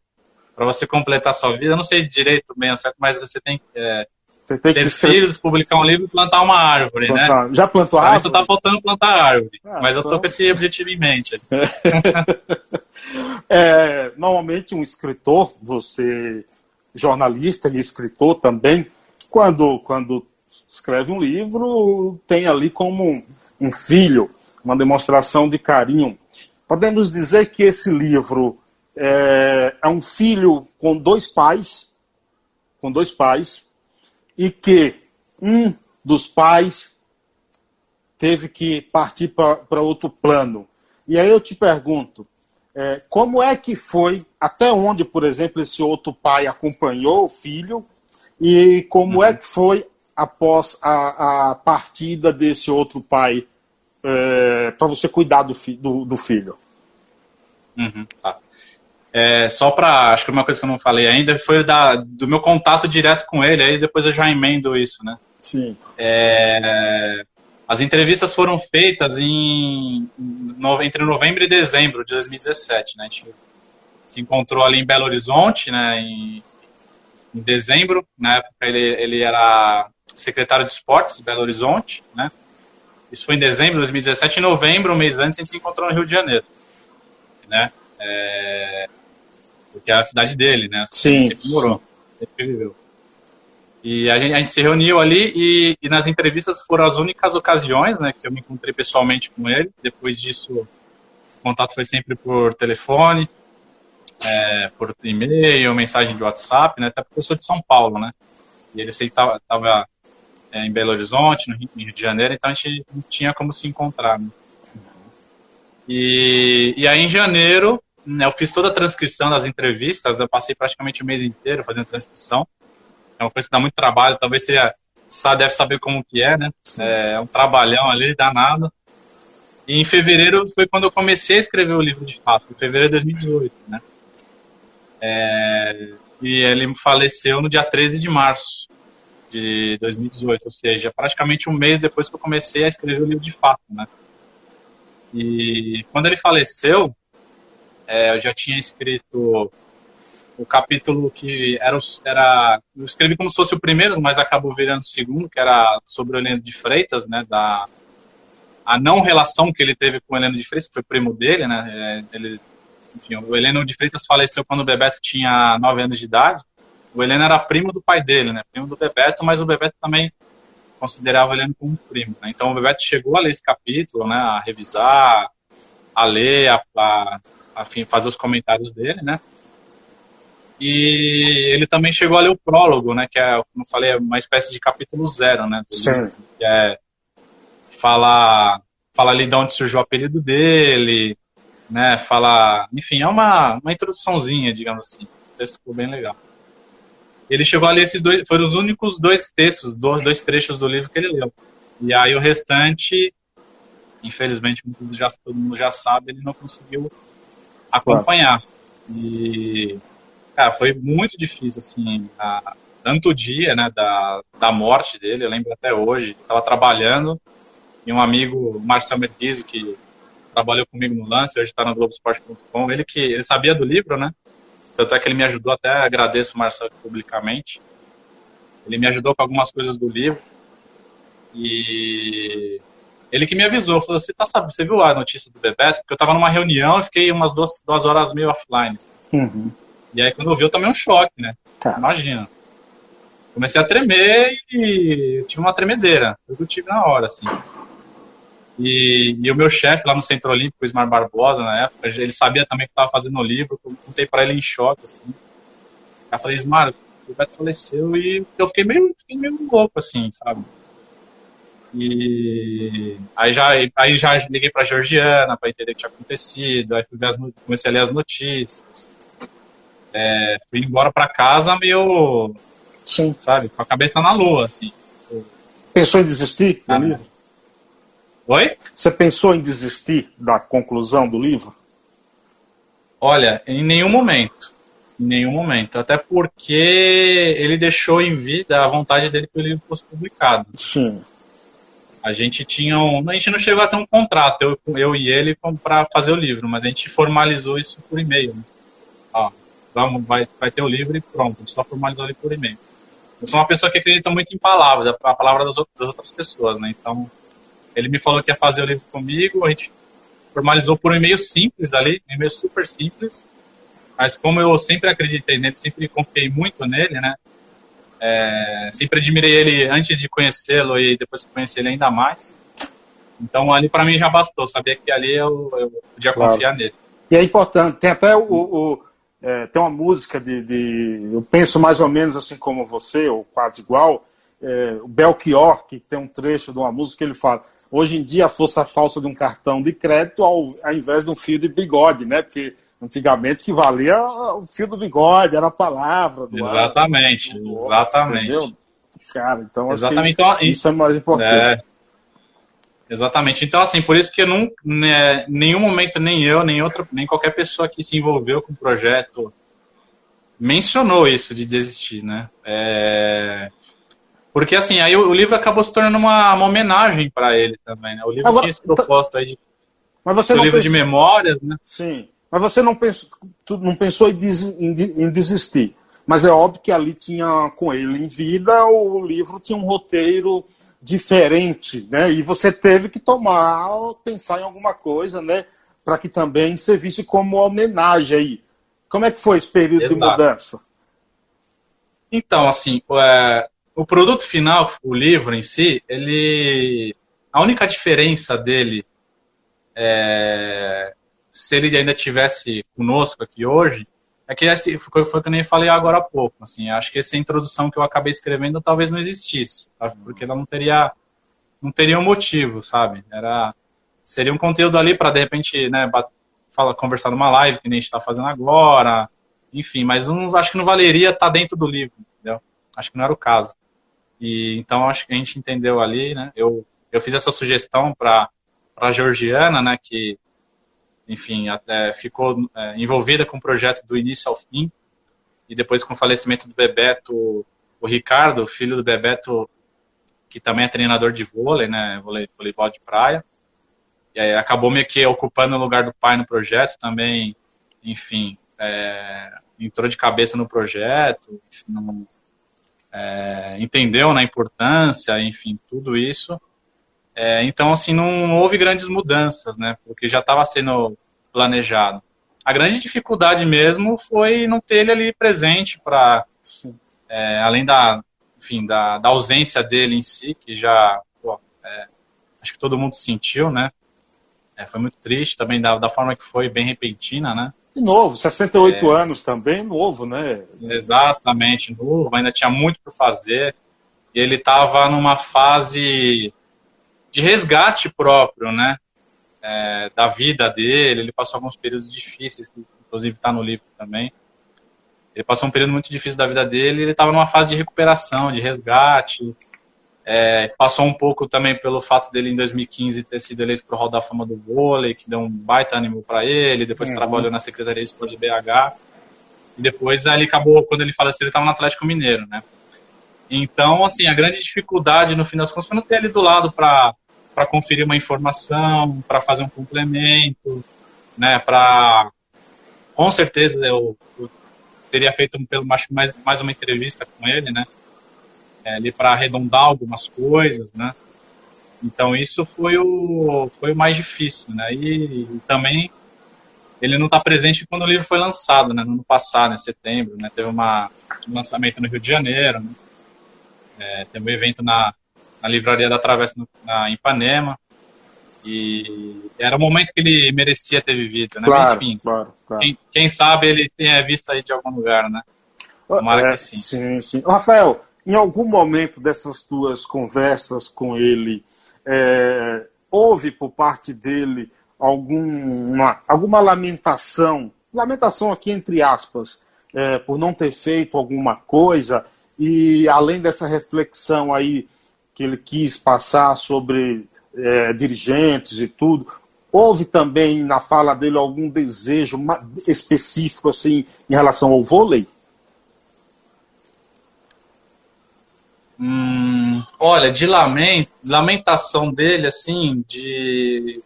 para você completar sua vida. Eu não sei direito bem, mas você tem, é, você tem ter que filhos, publicar um livro e plantar uma árvore, né? plantar. né? Já plantou árvore? Só tá faltando plantar árvore. Ah, mas então... eu tô então. com esse objetivo em mente. *laughs* é, normalmente um escritor, você jornalista e escritor também, quando, quando escreve um livro, tem ali como um, um filho, uma demonstração de carinho. Podemos dizer que esse livro é, é um filho com dois pais, com dois pais, e que um dos pais teve que partir para outro plano. E aí eu te pergunto, é, como é que foi, até onde, por exemplo, esse outro pai acompanhou o filho, e como uhum. é que foi após a, a partida desse outro pai é, para você cuidar do, fi, do, do filho? Uhum, tá. É, só para, acho que uma coisa que eu não falei ainda foi da, do meu contato direto com ele, aí depois eu já emendo isso, né? Sim. É, as entrevistas foram feitas em, entre novembro e dezembro de 2017, né? A gente se encontrou ali em Belo Horizonte, né? Em, em dezembro, na época ele, ele era secretário de esportes de Belo Horizonte, né? Isso foi em dezembro de 2017. Em novembro, um mês antes, a gente se encontrou no Rio de Janeiro, né? É, porque é a cidade dele, né? Sim. Sempre morou, sempre viveu. E a gente, a gente se reuniu ali e, e, nas entrevistas foram as únicas ocasiões, né, que eu me encontrei pessoalmente com ele. Depois disso, o contato foi sempre por telefone, é, por e-mail, mensagem de WhatsApp, né, até porque eu sou de São Paulo, né. E ele estava é, em Belo Horizonte, no Rio, no Rio, de Janeiro, então a gente não tinha como se encontrar. Né? E, e aí em janeiro eu fiz toda a transcrição das entrevistas, eu passei praticamente o mês inteiro fazendo transcrição. É uma coisa que dá muito trabalho, talvez você já deve saber como que é, né? É um trabalhão ali, danado. E em fevereiro foi quando eu comecei a escrever o livro de fato, em fevereiro de 2018, né? É, e ele faleceu no dia 13 de março de 2018, ou seja, praticamente um mês depois que eu comecei a escrever o livro de fato, né? E quando ele faleceu, é, eu já tinha escrito o capítulo que era, era. Eu escrevi como se fosse o primeiro, mas acabou virando o segundo, que era sobre o Heleno de Freitas, né? Da, a não relação que ele teve com o Heleno de Freitas, que foi primo dele, né? É, ele, enfim, o Heleno de Freitas faleceu quando o Bebeto tinha 9 anos de idade. O Heleno era primo do pai dele, né? Primo do Bebeto, mas o Bebeto também considerava o Heleno como primo. Né? Então o Bebeto chegou a ler esse capítulo, né? A revisar, a ler, a, a afim, fazer os comentários dele, né? E ele também chegou a ler o prólogo, né? Que é, como eu falei, é uma espécie de capítulo zero, né? Sim. Livro, que é falar, fala ali de onde surgiu o apelido dele, né? Fala, enfim, é uma, uma introduçãozinha, digamos assim. O texto ficou bem legal. Ele chegou a ler esses dois, foram os únicos dois textos, dois, dois trechos do livro que ele leu. E aí o restante, infelizmente, já, todo mundo já sabe, ele não conseguiu acompanhar. E, cara, foi muito difícil, assim, a, tanto o dia, né, da, da morte dele, eu lembro até hoje, estava trabalhando e um amigo, Marcel Merguise, que trabalhou comigo no lance, hoje está no Globoesporte.com, ele que ele sabia do livro, né? Tanto é que ele me ajudou, até agradeço o Marcel publicamente. Ele me ajudou com algumas coisas do livro. E ele que me avisou, falou: Você tá sabendo, você viu a notícia do Bebeto? Porque eu tava numa reunião e fiquei umas duas, duas horas meio offline. Assim. Uhum. E aí quando eu vi, eu tomei um choque, né? Tá. Imagina. Comecei a tremer e tive uma tremedeira. Eu tive na hora, assim. E, e o meu chefe lá no Centro Olímpico, o Ismar Barbosa, na época, ele sabia também que eu tava fazendo o livro. Eu contei para ele em choque, assim. Eu falei, Ismar, o Beto faleceu e eu fiquei meio, fiquei meio louco, assim, sabe? E aí já, aí já liguei pra Georgiana para entender o que tinha acontecido, aí as, comecei a ler as notícias. É, fui embora para casa meio, Sim. sabe, com a cabeça na lua, assim. Pensou em desistir do ah, livro? Oi? Você pensou em desistir da conclusão do livro? Olha, em nenhum momento. Em nenhum momento. Até porque ele deixou em vida a vontade dele que o livro fosse publicado. Sim. A gente tinha um. A gente não chegou a ter um contrato, eu, eu e ele, para fazer o livro, mas a gente formalizou isso por e-mail. Né? Ó, vamos, vai, vai ter o livro e pronto, só formalizou ele por e-mail. Eu sou uma pessoa que acredita muito em palavras, a palavra das, das outras pessoas, né? Então, ele me falou que ia fazer o livro comigo, a gente formalizou por um e-mail simples ali, um e-mail super simples, mas como eu sempre acreditei nele, sempre confiei muito nele, né? É, sempre admirei ele antes de conhecê-lo e depois que conheci ele ainda mais. Então ali para mim já bastou, sabia que ali eu, eu podia claro. confiar nele. E é importante, tem até o, o é, tem uma música de, de, eu penso mais ou menos assim como você ou quase igual, é, o Belchior que tem um trecho de uma música que ele fala hoje em dia a força falsa de um cartão de crédito ao, ao invés de um fio de bigode, né? Porque Antigamente que valia o fio do bigode, era a palavra. exatamente, ar, do exatamente. Entendeu? Cara, então exatamente. Então, isso é mais importante. É, exatamente. Então, assim, por isso que não, né, nenhum momento, nem eu, nem outra, nem qualquer pessoa que se envolveu com o projeto mencionou isso de desistir, né? É... Porque assim, aí o, o, livro acabou se tornando uma, uma homenagem para ele também, né? O livro Agora, tinha esse propósito aí de mas você não livro de memórias, né? Sim. Mas você não pensou, não pensou em desistir. Mas é óbvio que ali tinha, com ele em vida, o livro tinha um roteiro diferente, né? E você teve que tomar, pensar em alguma coisa, né? Para que também servisse como homenagem aí. Como é que foi esse período Exato. de mudança? Então, assim, é, o produto final, o livro em si, ele, a única diferença dele é, se ele ainda tivesse conosco aqui hoje, é que foi, foi que eu nem falei agora há pouco. Assim, acho que essa introdução que eu acabei escrevendo talvez não existisse, sabe? porque ela não teria não teria um motivo, sabe? Era seria um conteúdo ali para de repente, né, fala, conversar numa live que nem a gente está fazendo agora, enfim, mas não, acho que não valeria estar tá dentro do livro, entendeu? Acho que não era o caso. E então acho que a gente entendeu ali, né? Eu eu fiz essa sugestão para para Georgiana, né, que enfim, até ficou é, envolvida com o projeto do início ao fim. E depois, com o falecimento do Bebeto, o Ricardo, filho do Bebeto, que também é treinador de vôlei, né, voleibol de praia. E aí acabou meio que ocupando o lugar do pai no projeto também, enfim, é, entrou de cabeça no projeto, enfim, não, é, entendeu na importância, enfim, tudo isso. É, então, assim, não, houve grandes mudanças, né? Porque já estava sendo planejado. A grande dificuldade mesmo foi não ter ele ali presente para, é, além da, enfim, da, da, ausência dele em si, que já, pô, é, acho que todo mundo sentiu, né? É, foi muito triste também da, da forma que foi, bem repentina, né? E novo, 68 é. anos também, novo, né? Exatamente, novo, ainda tinha muito por fazer. E ele estava numa fase de resgate próprio, né? É, da vida dele. Ele passou alguns períodos difíceis, que inclusive está no livro também. Ele passou um período muito difícil da vida dele. Ele estava numa fase de recuperação, de resgate. É, passou um pouco também pelo fato dele em 2015 ter sido eleito para o Hall da Fama do Vôlei, que deu um baita ânimo para ele. Depois uhum. trabalhou na Secretaria de Esporte de BH. E depois ele acabou, quando ele faleceu, ele estava no Atlético Mineiro, né? Então, assim, a grande dificuldade no fim das contas foi não ter ali do lado para conferir uma informação, para fazer um complemento, né, para com certeza eu, eu teria feito pelo mais, mais uma entrevista com ele, né, é, ali para arredondar algumas coisas, né. Então isso foi o foi o mais difícil, né. E, e também ele não está presente quando o livro foi lançado, né, no ano passado, em setembro, né, teve uma, um lançamento no Rio de Janeiro, né, é, teve um evento na, na Livraria da Travessa no, na Ipanema, e era o momento que ele merecia ter vivido, né, claro, Mas, enfim, claro, claro. Quem, quem, sabe ele tenha visto aí de algum lugar, né, Tomara é, que sim. Sim, sim. Rafael, em algum momento dessas tuas conversas com ele, é, houve por parte dele alguma, alguma lamentação, lamentação aqui entre aspas, é, por não ter feito alguma coisa, e além dessa reflexão aí que ele quis passar sobre é, dirigentes e tudo, houve também na fala dele algum desejo específico assim em relação ao vôlei? Hum, olha, de lamentação dele, assim, de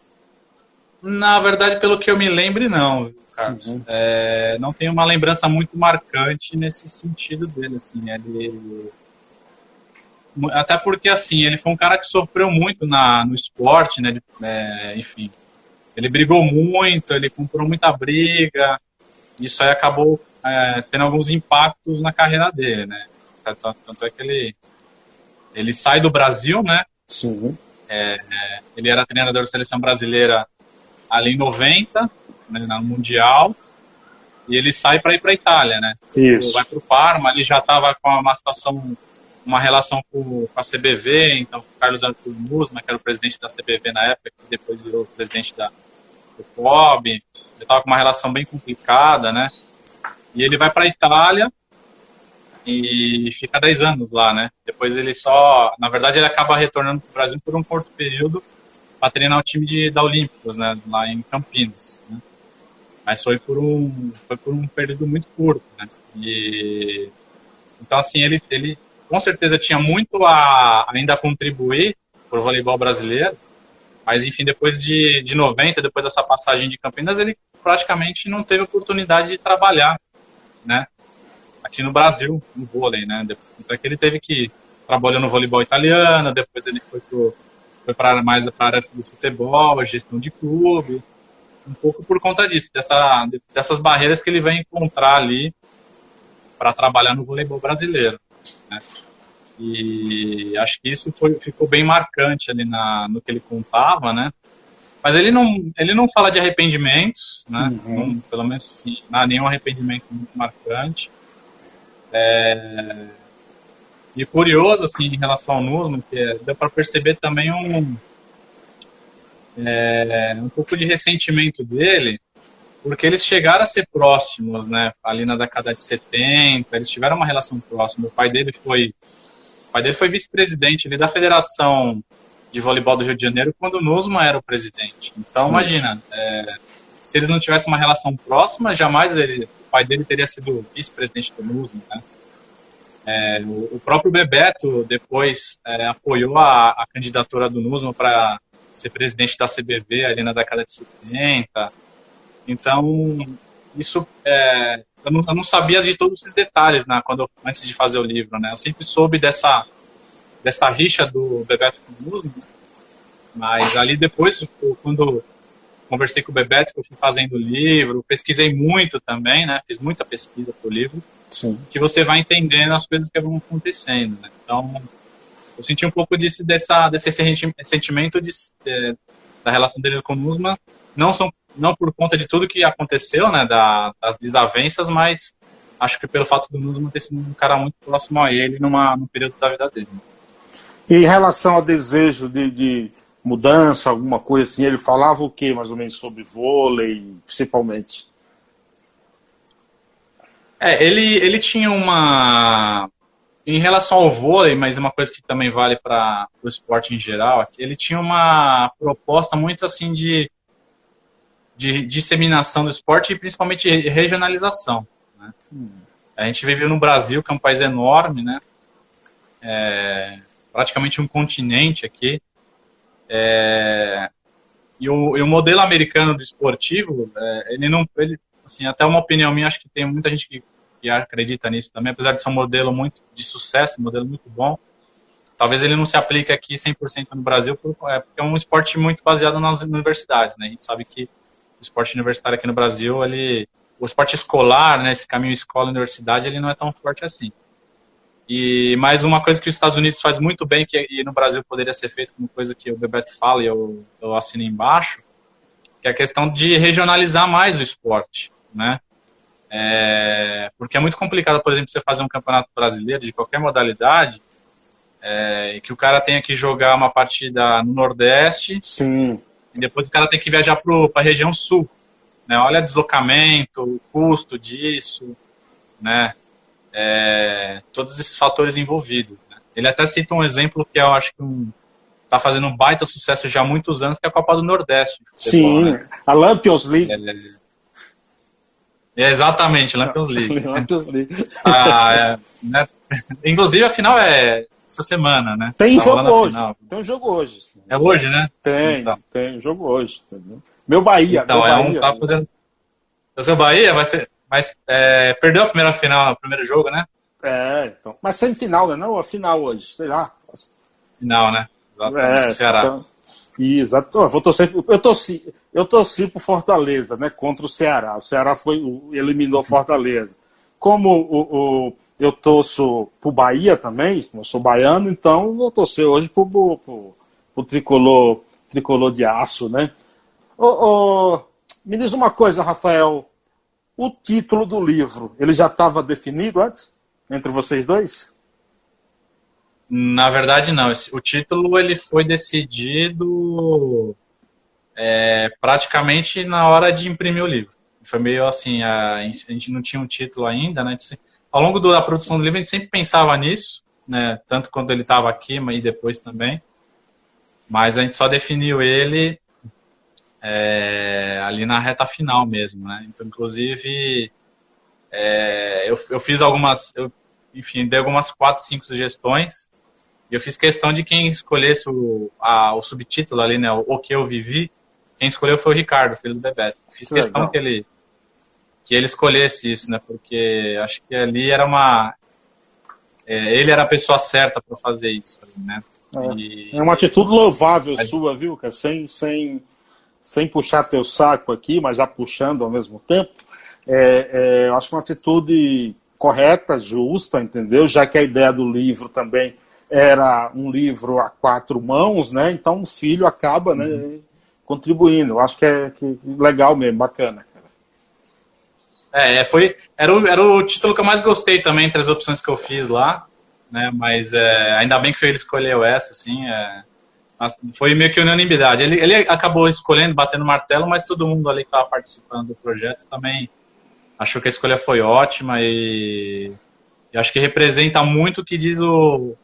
na verdade, pelo que eu me lembre, não, Carlos. Uhum. É, não tenho uma lembrança muito marcante nesse sentido dele, assim. Ele, até porque, assim, ele foi um cara que sofreu muito na, no esporte, né? De, é, enfim, ele brigou muito, ele comprou muita briga. Isso aí acabou é, tendo alguns impactos na carreira dele, né? Tanto, tanto, é que ele, ele sai do Brasil, né? Sim. É, é ele era treinador da seleção brasileira ali em 90, né, no Mundial, e ele sai para ir para a Itália, né? Isso. Vai para o Parma, ele já estava com uma situação, uma relação com, com a CBV, então o Carlos Arthur Musma, que era o presidente da CBV na época, que depois virou presidente da, do COB, ele estava com uma relação bem complicada, né? E ele vai para a Itália e fica 10 anos lá, né? Depois ele só, na verdade, ele acaba retornando para o Brasil por um curto período para treinar o time de, da Olímpicos, né, lá em Campinas. Né? Mas foi por um foi por um período muito curto, né? E então assim ele ele com certeza tinha muito a ainda a contribuir para o voleibol brasileiro, mas enfim depois de, de 90, depois dessa passagem de Campinas, ele praticamente não teve oportunidade de trabalhar, né? Aqui no Brasil, no vôlei, né? Então ele teve que trabalhar no voleibol italiano, depois ele foi pro foi para mais para a área do futebol, a gestão de clube, um pouco por conta disso, dessa, dessas barreiras que ele vai encontrar ali para trabalhar no voleibol brasileiro. Né? E acho que isso foi, ficou bem marcante ali na, no que ele contava, né? Mas ele não, ele não fala de arrependimentos, né? Uhum. Não, pelo menos sim, não há nenhum arrependimento muito marcante. É, e curioso, assim, em relação ao Nusman, que é, deu para perceber também um, é, um pouco de ressentimento dele, porque eles chegaram a ser próximos, né? Ali na década de 70, eles tiveram uma relação próxima. O pai dele foi, o pai dele foi vice-presidente da Federação de Voleibol do Rio de Janeiro quando o Nusman era o presidente. Então, imagina, é, se eles não tivessem uma relação próxima, jamais ele, o pai dele teria sido vice-presidente do Nusman, né? É, o, próprio Bebeto depois é, apoiou a, a, candidatura do Nusman para ser presidente da CBV ali na década de 70. Então, isso é, eu, não, eu, não, sabia de todos esses detalhes né, quando, antes de fazer o livro. Né? Eu sempre soube dessa, dessa rixa do Bebeto com o Nusman, mas ali depois, quando conversei com o Bebeto, que eu fui fazendo o livro, pesquisei muito também, né? fiz muita pesquisa para o livro. Sim. que você vai entendendo as coisas que vão acontecendo. Né? Então, eu senti um pouco disso, dessa, desse sentimento de, de, da relação dele com o Nusma, não, são, não por conta de tudo que aconteceu, né, da, das desavenças, mas acho que pelo fato do Nusma ter sido um cara muito próximo a ele numa, num período da vida dele. E em relação ao desejo de, de mudança, alguma coisa assim, ele falava o que mais ou menos sobre vôlei, principalmente? É, ele, ele tinha uma. Em relação ao vôlei, mas uma coisa que também vale para o esporte em geral, ele tinha uma proposta muito assim de, de disseminação do esporte e principalmente regionalização. Né? Hum. A gente vive no Brasil, que é um país enorme, né? é, praticamente um continente aqui. É, e, o, e, o, modelo americano do esportivo, é, ele não, ele, assim, até uma opinião minha, acho que tem muita gente que, que acredita nisso também, apesar de ser um modelo muito de sucesso, um modelo muito bom, talvez ele não se aplique aqui 100% no Brasil, é, porque é um esporte muito baseado nas universidades, né? A gente sabe que o esporte universitário aqui no Brasil, ele, o esporte escolar, né, esse caminho escola-universidade, ele não é tão forte assim. E mais uma coisa que os Estados Unidos faz muito bem, que e no Brasil poderia ser feito como coisa que o Bebeto fala e eu, eu assino embaixo, que é a questão de regionalizar mais o esporte, né? É, porque é muito complicado, por exemplo, você fazer um campeonato brasileiro de qualquer modalidade é, que o cara tenha que jogar uma partida no Nordeste Sim. e depois o cara tem que viajar para a região Sul. Né? Olha deslocamento, o custo disso, né? É, todos esses fatores envolvidos. Né? Ele até cita um exemplo que eu acho que um, tá fazendo um baita sucesso já há muitos anos, que é a Copa do Nordeste. Sim, né? a Lampions League. É, é exatamente, Lampions League. Lampions League. *laughs* ah, é, né? Inclusive, a final é essa semana, né? Tem tá jogo hoje. Tem um jogo hoje. É hoje, né? Tem, então. tem um jogo hoje. Meu Bahia. Então, meu é Bahia, um tá fazendo. O seu Bahia vai ser. Mas é, perdeu a primeira final, o primeiro jogo, né? É, então. Mas semifinal, né? Não, a final hoje, sei lá. Final, né? Exatamente. É, Ceará. Então, exato. Eu, vou torcer, eu, torci, eu torci pro Fortaleza, né? Contra o Ceará. O Ceará foi, eliminou Fortaleza. Como o, o eu torço pro Bahia também, eu sou baiano, então vou torcer hoje pro, pro, pro tricolor, tricolor de aço, né? Ô, ô, me diz uma coisa, Rafael. O título do livro, ele já estava definido antes? Entre vocês dois? Na verdade, não. O título ele foi decidido é, praticamente na hora de imprimir o livro. Foi meio assim, a, a gente não tinha um título ainda, né? Ao longo da produção do livro, a gente sempre pensava nisso, né? Tanto quando ele estava aqui, mas depois também. Mas a gente só definiu ele é, ali na reta final mesmo, né? Então, inclusive, é, eu, eu fiz algumas, eu, enfim, dei algumas quatro, cinco sugestões e eu fiz questão de quem escolhesse o, a, o subtítulo ali, né? O, o, que eu vivi. Quem escolheu foi o Ricardo, filho do Bebeto. Fiz que questão legal. que ele que ele escolhesse isso, né? Porque acho que ali era uma é, ele era a pessoa certa para fazer isso, né? É, e... é uma atitude louvável sua, viu, cara? Sem, sem sem puxar teu saco aqui, mas já puxando ao mesmo tempo, é, é, eu acho uma atitude correta, justa, entendeu? Já que a ideia do livro também era um livro a quatro mãos, né? Então o filho acaba, né, uhum. contribuindo. Eu acho que é que legal mesmo, bacana. É, é, foi, era o, era o título que eu mais gostei também entre as opções que eu fiz lá, né? Mas é, ainda bem que ele escolheu essa, assim. É, foi meio que unanimidade. Ele, ele acabou escolhendo, batendo martelo, mas todo mundo ali que estava participando do projeto também achou que a escolha foi ótima e, e acho que representa muito o que diz o,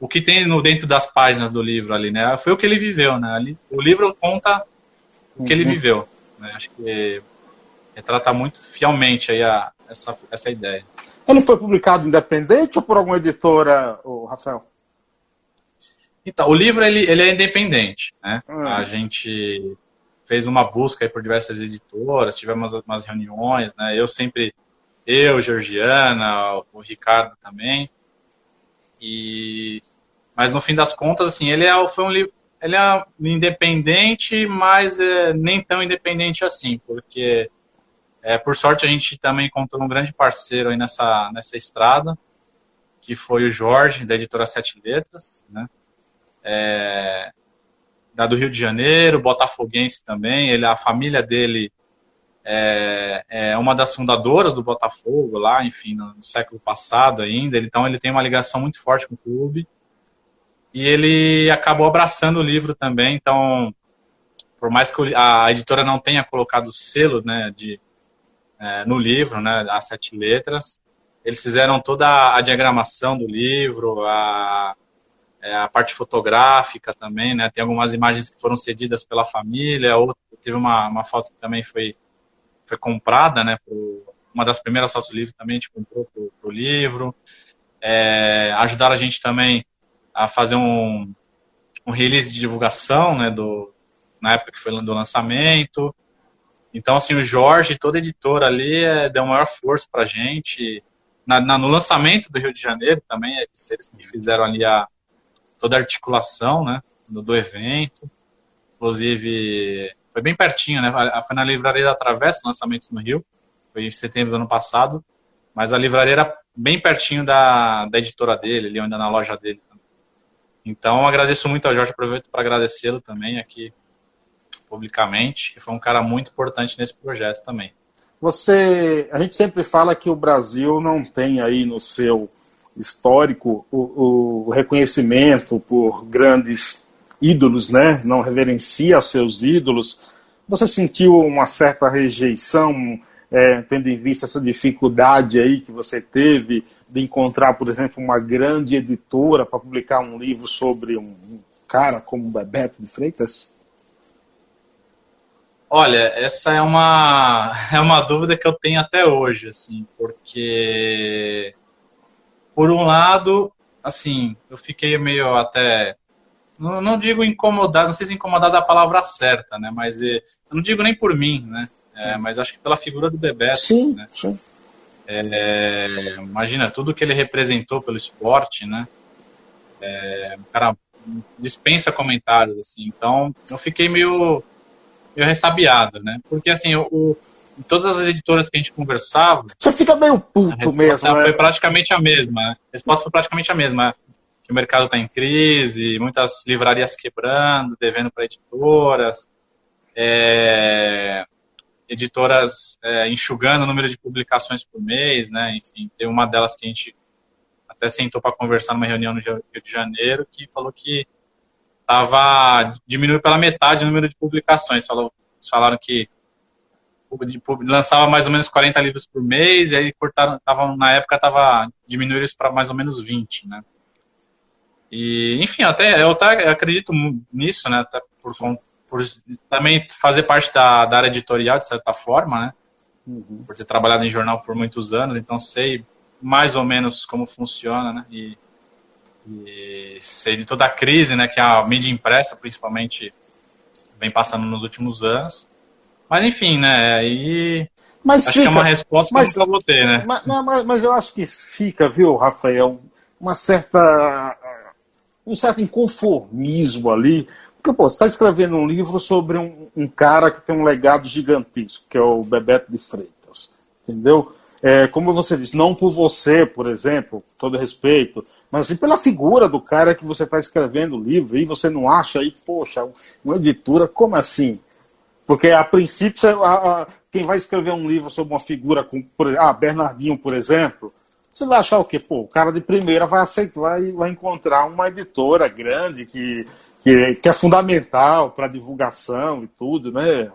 o que tem no, dentro das páginas do livro ali, né? Foi o que ele viveu, né? Ali, o livro conta o que ele uhum. viveu. Né? Acho que retrata muito fielmente aí a, essa, essa ideia. Ele foi publicado independente ou por alguma editora, Rafael? Então, o livro ele, ele é independente, né? Hum. A gente fez uma busca por diversas editoras, tivemos umas reuniões, né? Eu sempre, eu, Georgiana, o Ricardo também. E mas no fim das contas, assim, ele é, foi um livro, ele é independente, mas é, nem tão independente assim, porque é, por sorte a gente também encontrou um grande parceiro aí nessa nessa estrada, que foi o Jorge da editora Sete Letras, né? É, da do Rio de Janeiro, botafoguense também. Ele, a família dele é, é, uma das fundadoras do Botafogo lá, enfim, no, no século passado ainda. Então ele tem uma ligação muito forte com o clube. E ele acabou abraçando o livro também. Então, por mais que a editora não tenha colocado o selo né, de, é, no livro, né, as sete letras, eles fizeram toda a diagramação do livro, a, é, a parte fotográfica também, né? Tem algumas imagens que foram cedidas pela família, outra, teve uma, uma foto que também foi, foi comprada, né? Pro, uma das primeiras fotos do livro também a gente comprou pro, pro livro. é, ajudaram a gente também a fazer um, um release de divulgação, né, do, na época que foi do lançamento. Então, assim, o Jorge, toda a editora ali, é, deu maior força pra gente. Na, na, no lançamento do Rio de Janeiro também, eles, eles que fizeram ali a, toda a articulação, né, do, do evento. Inclusive, foi bem pertinho, né? Foi na Livraria da Travessa, o lançamento no Rio. Foi em setembro do ano passado. Mas a livraria era bem pertinho da, da editora dele, ali ainda na loja dele. Então, agradeço muito ao Jorge, aproveito para agradecê-lo também aqui publicamente, que foi um cara muito importante nesse projeto também. Você, a gente sempre fala que o Brasil não tem aí no seu histórico o, o reconhecimento por grandes ídolos, né? Não reverencia seus ídolos. Você sentiu uma certa rejeição, é, tendo em vista essa dificuldade aí que você teve de encontrar, por exemplo, uma grande editora para publicar um livro sobre um, cara como Bebeto de Freitas? Olha, essa é uma, *laughs* é uma dúvida que eu tenho até hoje, assim, porque, por um lado, assim, eu fiquei meio até não, não, digo incomodado, não sei se incomodado é a palavra certa, né? Mas eh, eu não digo nem por mim, né? É, mas acho que pela figura do Bebeto. Sim, né? sim. É, imagina tudo que ele representou pelo esporte, né? É, o cara dispensa comentários, assim. Então, eu fiquei meio, meio ressabiado, né? Porque, assim, o, o todas as editoras que a gente conversava... Você fica meio puto mesmo, né? Foi praticamente a mesma. A resposta foi praticamente a mesma que o mercado está em crise, muitas livrarias quebrando, devendo para editoras. É, editoras é, enxugando o número de publicações por mês, né? Enfim, tem uma delas que a gente até sentou para conversar numa reunião no Rio de Janeiro que falou que tava diminuiu pela metade o número de publicações. Falou, falaram que lançava mais ou menos 40 livros por mês e aí cortaram, tava, na época tava diminuindo isso para mais ou menos 20, né? E, enfim, até eu até acredito nisso, né? Até por, por também fazer parte da, da área editorial, de certa forma, né? Uhum. Por ter trabalhado em jornal por muitos anos, então sei mais ou menos como funciona, né? E, e sei de toda a crise, né? Que a mídia impressa, principalmente, vem passando nos últimos anos. Mas enfim, né? Aí mas acho fica, que é uma resposta mas, que eu vou ter, né? Mas, não, mas, mas eu acho que fica, viu, Rafael, uma certa um certo inconformismo ali, porque, pô, você está escrevendo um livro sobre um, um, cara que tem um legado gigantesco, que é o Bebeto de Freitas, entendeu? É, como você disse, não por você, por exemplo, todo respeito, mas assim, pela figura do cara que você está escrevendo o livro, e você não acha aí, poxa, uma editora, como assim? Porque a princípio, a, a, quem vai escrever um livro sobre uma figura, como por, ah, Bernardinho, por exemplo, você vai achar o quê? Pô, o cara de primeira vai aceitar, vai, vai encontrar uma editora grande que que, que é fundamental para divulgação e tudo, né,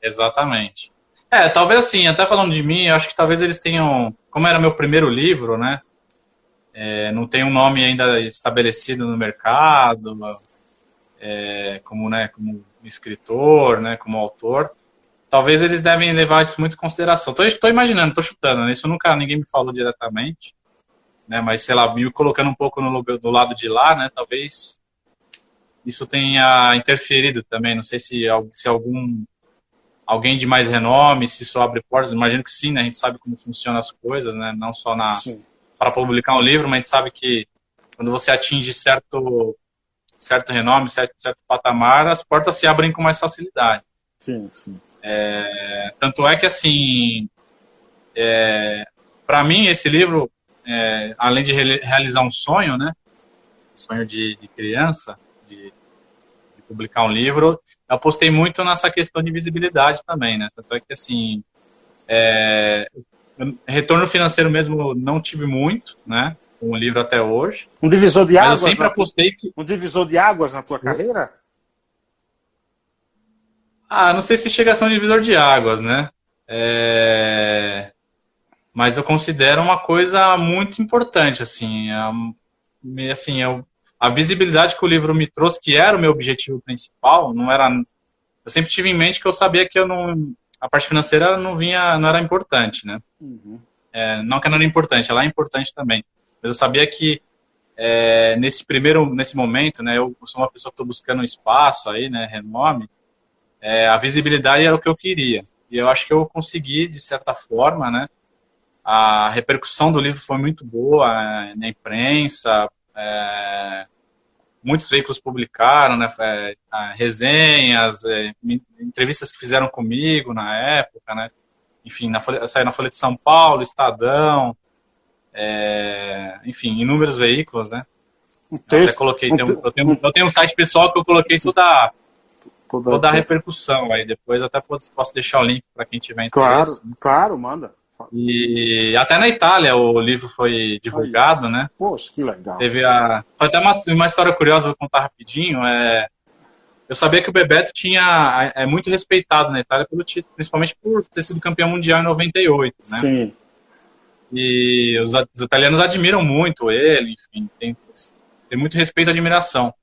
Exatamente. É, talvez assim, até falando de mim, acho que talvez eles tenham, como era meu primeiro livro, né, é, não tem um nome ainda estabelecido no mercado, é, como, né, como escritor, né, como autor, talvez eles devem levar isso muito em consideração. Estou imaginando, estou chutando, né, isso nunca ninguém me falou diretamente, né, mas sei lá, me colocando um pouco no, do lado de lá, né, talvez isso tenha interferido também. Não sei se, se algum alguém de mais renome, se isso abre portas. Imagino que sim, né? A gente sabe como funcionam as coisas, né? Não só na para publicar um livro, mas a gente sabe que quando você atinge certo certo renome, certo, certo patamar, as portas se abrem com mais facilidade. Sim, sim. É, tanto é que assim, é, para mim esse livro, é, além de re realizar um sonho, né? Sonho de, de criança, de, de, publicar um livro, eu apostei muito nessa questão de visibilidade também, né? Tanto é que, assim, é, retorno financeiro mesmo não tive muito, né? Com o livro até hoje. Um divisor de águas? eu sempre apostei que... Um divisor de águas na tua carreira? Ah, não sei se chega a ser um divisor de águas, né? É... Mas eu considero uma coisa muito importante, assim. Assim, eu a visibilidade que o livro me trouxe, que era o meu objetivo principal, não era. Eu sempre tive em mente que eu sabia que eu não. A parte financeira não vinha, não era importante, né? Uhum. É, não que não era importante, ela é importante também. Mas eu sabia que é, nesse primeiro, nesse momento, né, eu sou uma pessoa que estou buscando um espaço aí, né, renome, é, a visibilidade era o que eu queria. E eu acho que eu consegui, de certa forma, né, a repercussão do livro foi muito boa é, na imprensa, é, muitos veículos publicaram, né, resenhas, entrevistas que fizeram comigo na época, né, enfim, na saiu na Folha de São Paulo, Estadão, é, enfim, inúmeros veículos, né? Um texto, eu, coloquei, um, eu, tenho, eu tenho um site pessoal que eu coloquei toda, toda, toda a repercussão aí. Depois até posso, posso deixar o link para quem tiver interesse. Claro, claro, manda. E até na Itália o livro foi divulgado, aí. né? Poxa, que legal. Teve a. Foi até uma, uma história curiosa, vou contar rapidinho. É, eu sabia que o Bebeto tinha é muito respeitado na Itália pelo título, principalmente por ter sido campeão mundial em 98, né? Sim. E os, os italianos admiram muito ele, enfim, tem, tem muito respeito e admiração.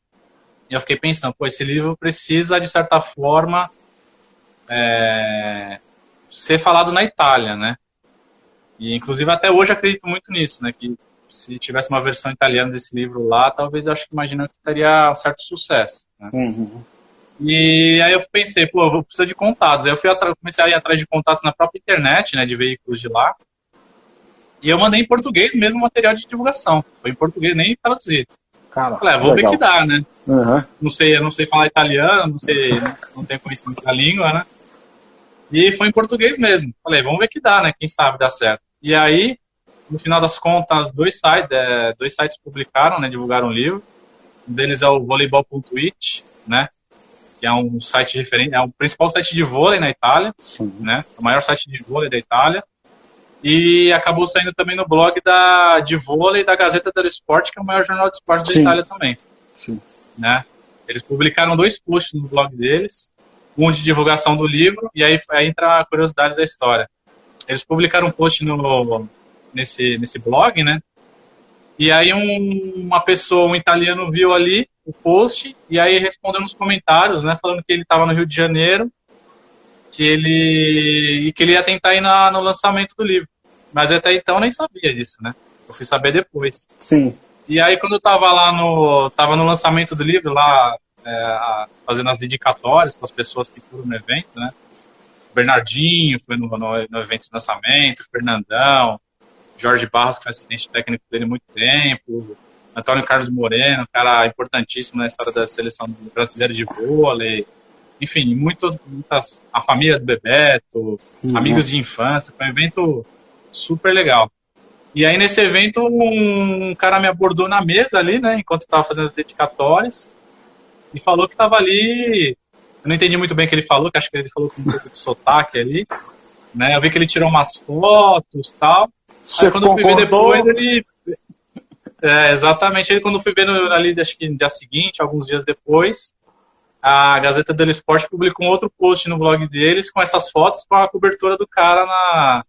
E eu fiquei pensando, pô, esse livro precisa, de certa forma, é, ser falado na Itália, né? E, inclusive, até hoje acredito muito nisso, né? Que se tivesse uma versão italiana desse livro lá, talvez eu acho que imagino que teria um certo sucesso. Né? Uhum. E aí eu pensei, pô, eu preciso de contatos. Aí eu fui comecei a ir atrás de contatos na própria internet, né? De veículos de lá. E eu mandei em português mesmo o material de divulgação. Foi em português, nem traduzido. Cara, Falei, ah, vou legal. ver que dá, né? Uhum. Não sei, eu não sei falar italiano, não sei, não tenho conhecimento da língua, né? E foi em português mesmo. Falei, vamos ver que dá, né? Quem sabe dá certo. E aí, no final das contas, dois sites, é, dois sites publicaram, né? Divulgaram o livro. Um deles é o voleibol.it, né? Que é um site referente, é o principal site de vôlei na Itália, Sim. né? O maior site de vôlei da Itália. E acabou saindo também no blog da, de vôlei da Gazeta dello Sport, que é o maior jornal de esporte da Itália também. Sim. Né? Eles publicaram dois posts no blog deles, um de divulgação do livro, e aí, aí entra a curiosidade da história. Eles publicaram um post no, nesse, nesse blog, né? E aí um, uma pessoa, um italiano, viu ali o post, e aí respondeu nos comentários, né? Falando que ele estava no Rio de Janeiro que ele e que ele ia tentar ir na, no lançamento do livro. Mas até então eu nem sabia disso, né? Eu fui saber depois. Sim. E aí quando eu tava lá no tava no lançamento do livro lá é, fazendo as dedicatórias para as pessoas que foram no evento, né? Bernardinho foi no, no, no evento de lançamento, Fernandão, Jorge Barros que foi assistente técnico dele há muito tempo, Antônio Carlos Moreno, cara importantíssimo na história da seleção brasileira de vôlei, enfim, muitos, muitas, a família do Bebeto, uhum. amigos de infância, foi um evento super legal. E aí nesse evento um cara me abordou na mesa ali, né, enquanto estava fazendo as dedicatórias, e falou que estava ali. Eu não entendi muito bem o que ele falou, que acho que ele falou com um pouco de *laughs* sotaque ali. Né? Eu vi que ele tirou umas fotos tal. Você aí, quando eu fui ver depois, ele. É, exatamente. Ele, quando fui ver no, ali, acho que no dia seguinte, alguns dias depois, a Gazeta dello Sport publicou um outro post no blog deles com essas fotos com a cobertura do cara na,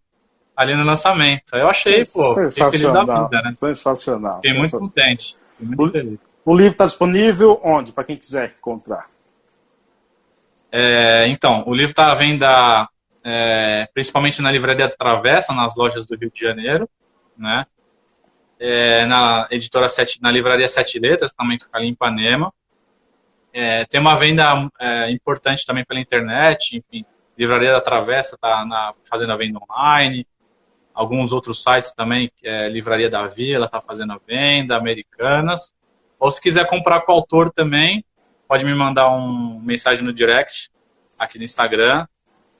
ali no lançamento. Eu achei, pô, feliz da vida, né? Sensacional. Fiquei muito contente. Fiquei muito o, feliz. O livro está disponível onde, para quem quiser comprar? É, então, o livro está à venda é, principalmente na Livraria Travessa, nas lojas do Rio de Janeiro, né? É, na editora Sete, na Livraria Sete Letras, também fica ali em Ipanema. É, tem uma venda é, importante também pela internet, enfim, Livraria da Travessa está fazendo a venda online, alguns outros sites também, é, Livraria da Vila está fazendo a venda, Americanas. Ou se quiser comprar com o autor também, pode me mandar uma mensagem no direct, aqui no Instagram,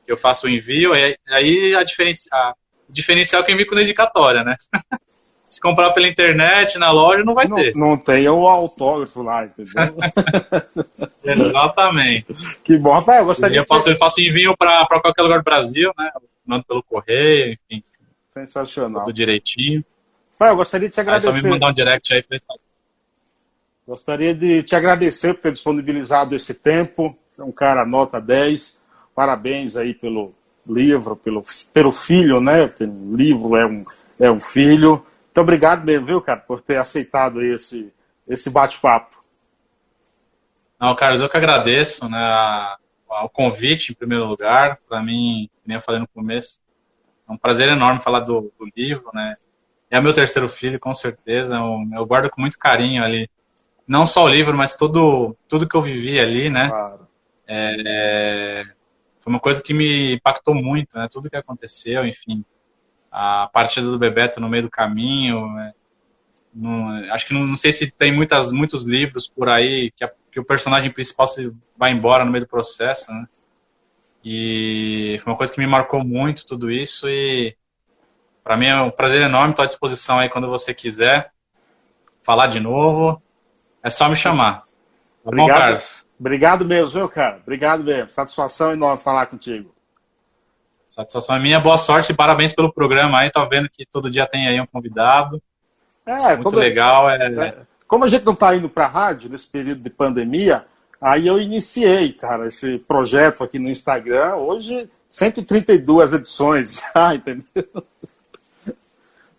que eu faço o envio, aí, aí a, diferença, a diferencial é que eu envio com dedicatória, né? *laughs* Se comprar pela internet, na loja, não vai não, ter. Não tem o autógrafo lá, entendeu? *laughs* Exatamente. Que bom, Rafael, eu gostaria eu de... Eu faço envio para qualquer lugar do Brasil, né? Mando pelo correio, enfim. Sensacional. Tudo direitinho. Rafael, eu gostaria de te agradecer. Aí só me mandar um direct aí Gostaria de te agradecer por ter disponibilizado esse tempo. É um cara nota 10. Parabéns aí pelo livro, pelo, pelo filho, né? O livro é um, é um filho. Muito obrigado mesmo, viu, cara, por ter aceitado esse, esse bate-papo. Não, Carlos, eu que agradeço né, o convite, em primeiro lugar. Para mim, como eu falei no começo, é um prazer enorme falar do, do livro, né? É o meu terceiro filho, com certeza. Eu, eu guardo com muito carinho ali. Não só o livro, mas todo, tudo que eu vivi ali, né? Claro. É, foi uma coisa que me impactou muito, né? Tudo que aconteceu, enfim. A partida do Bebeto no meio do caminho. Né? acho que não, não, sei se tem muitas, muitos livros por aí que, a, que o personagem principal se vai embora no meio do processo, né? E foi uma coisa que me marcou muito tudo isso e para mim é um prazer enorme estar à disposição aí quando você quiser falar de novo. É só me chamar. Tá Obrigado. bom, Carlos? Obrigado mesmo, viu, cara? Obrigado mesmo. Satisfação enorme falar contigo. Satisfação é minha. Boa sorte e parabéns pelo programa aí. Tô vendo que todo dia tem aí um convidado. É, Muito legal. É... é... Como a gente não está indo para a rádio nesse período de pandemia, aí eu iniciei, cara, esse projeto aqui no Instagram. Hoje, 132 edições já, *laughs* entendeu?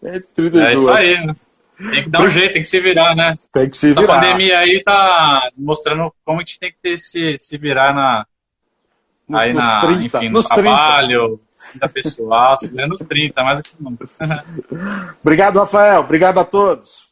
132. É isso aí, né? Tem que dar um jeito, tem que se virar, né? Tem que se Essa virar. Essa pandemia aí tá mostrando como a gente tem que ter se, se virar na, nos, aí nos na, 30, enfim, no trabalho, 30 vida pessoal, segurando nos 30, mais do que nunca. *laughs* Obrigado, Rafael. Obrigado a todos.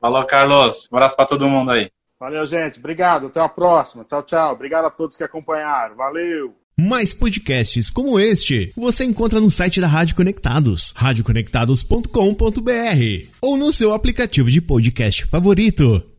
Falou, Carlos. Um abraço para todo mundo aí. Valeu, gente. Obrigado. Até a próxima. Tchau, tchau. Obrigado a todos que acompanharam. Valeu. Mais podcasts como este você encontra no site da Rádio Conectados, radioconectados.com.br ou no seu aplicativo de podcast favorito.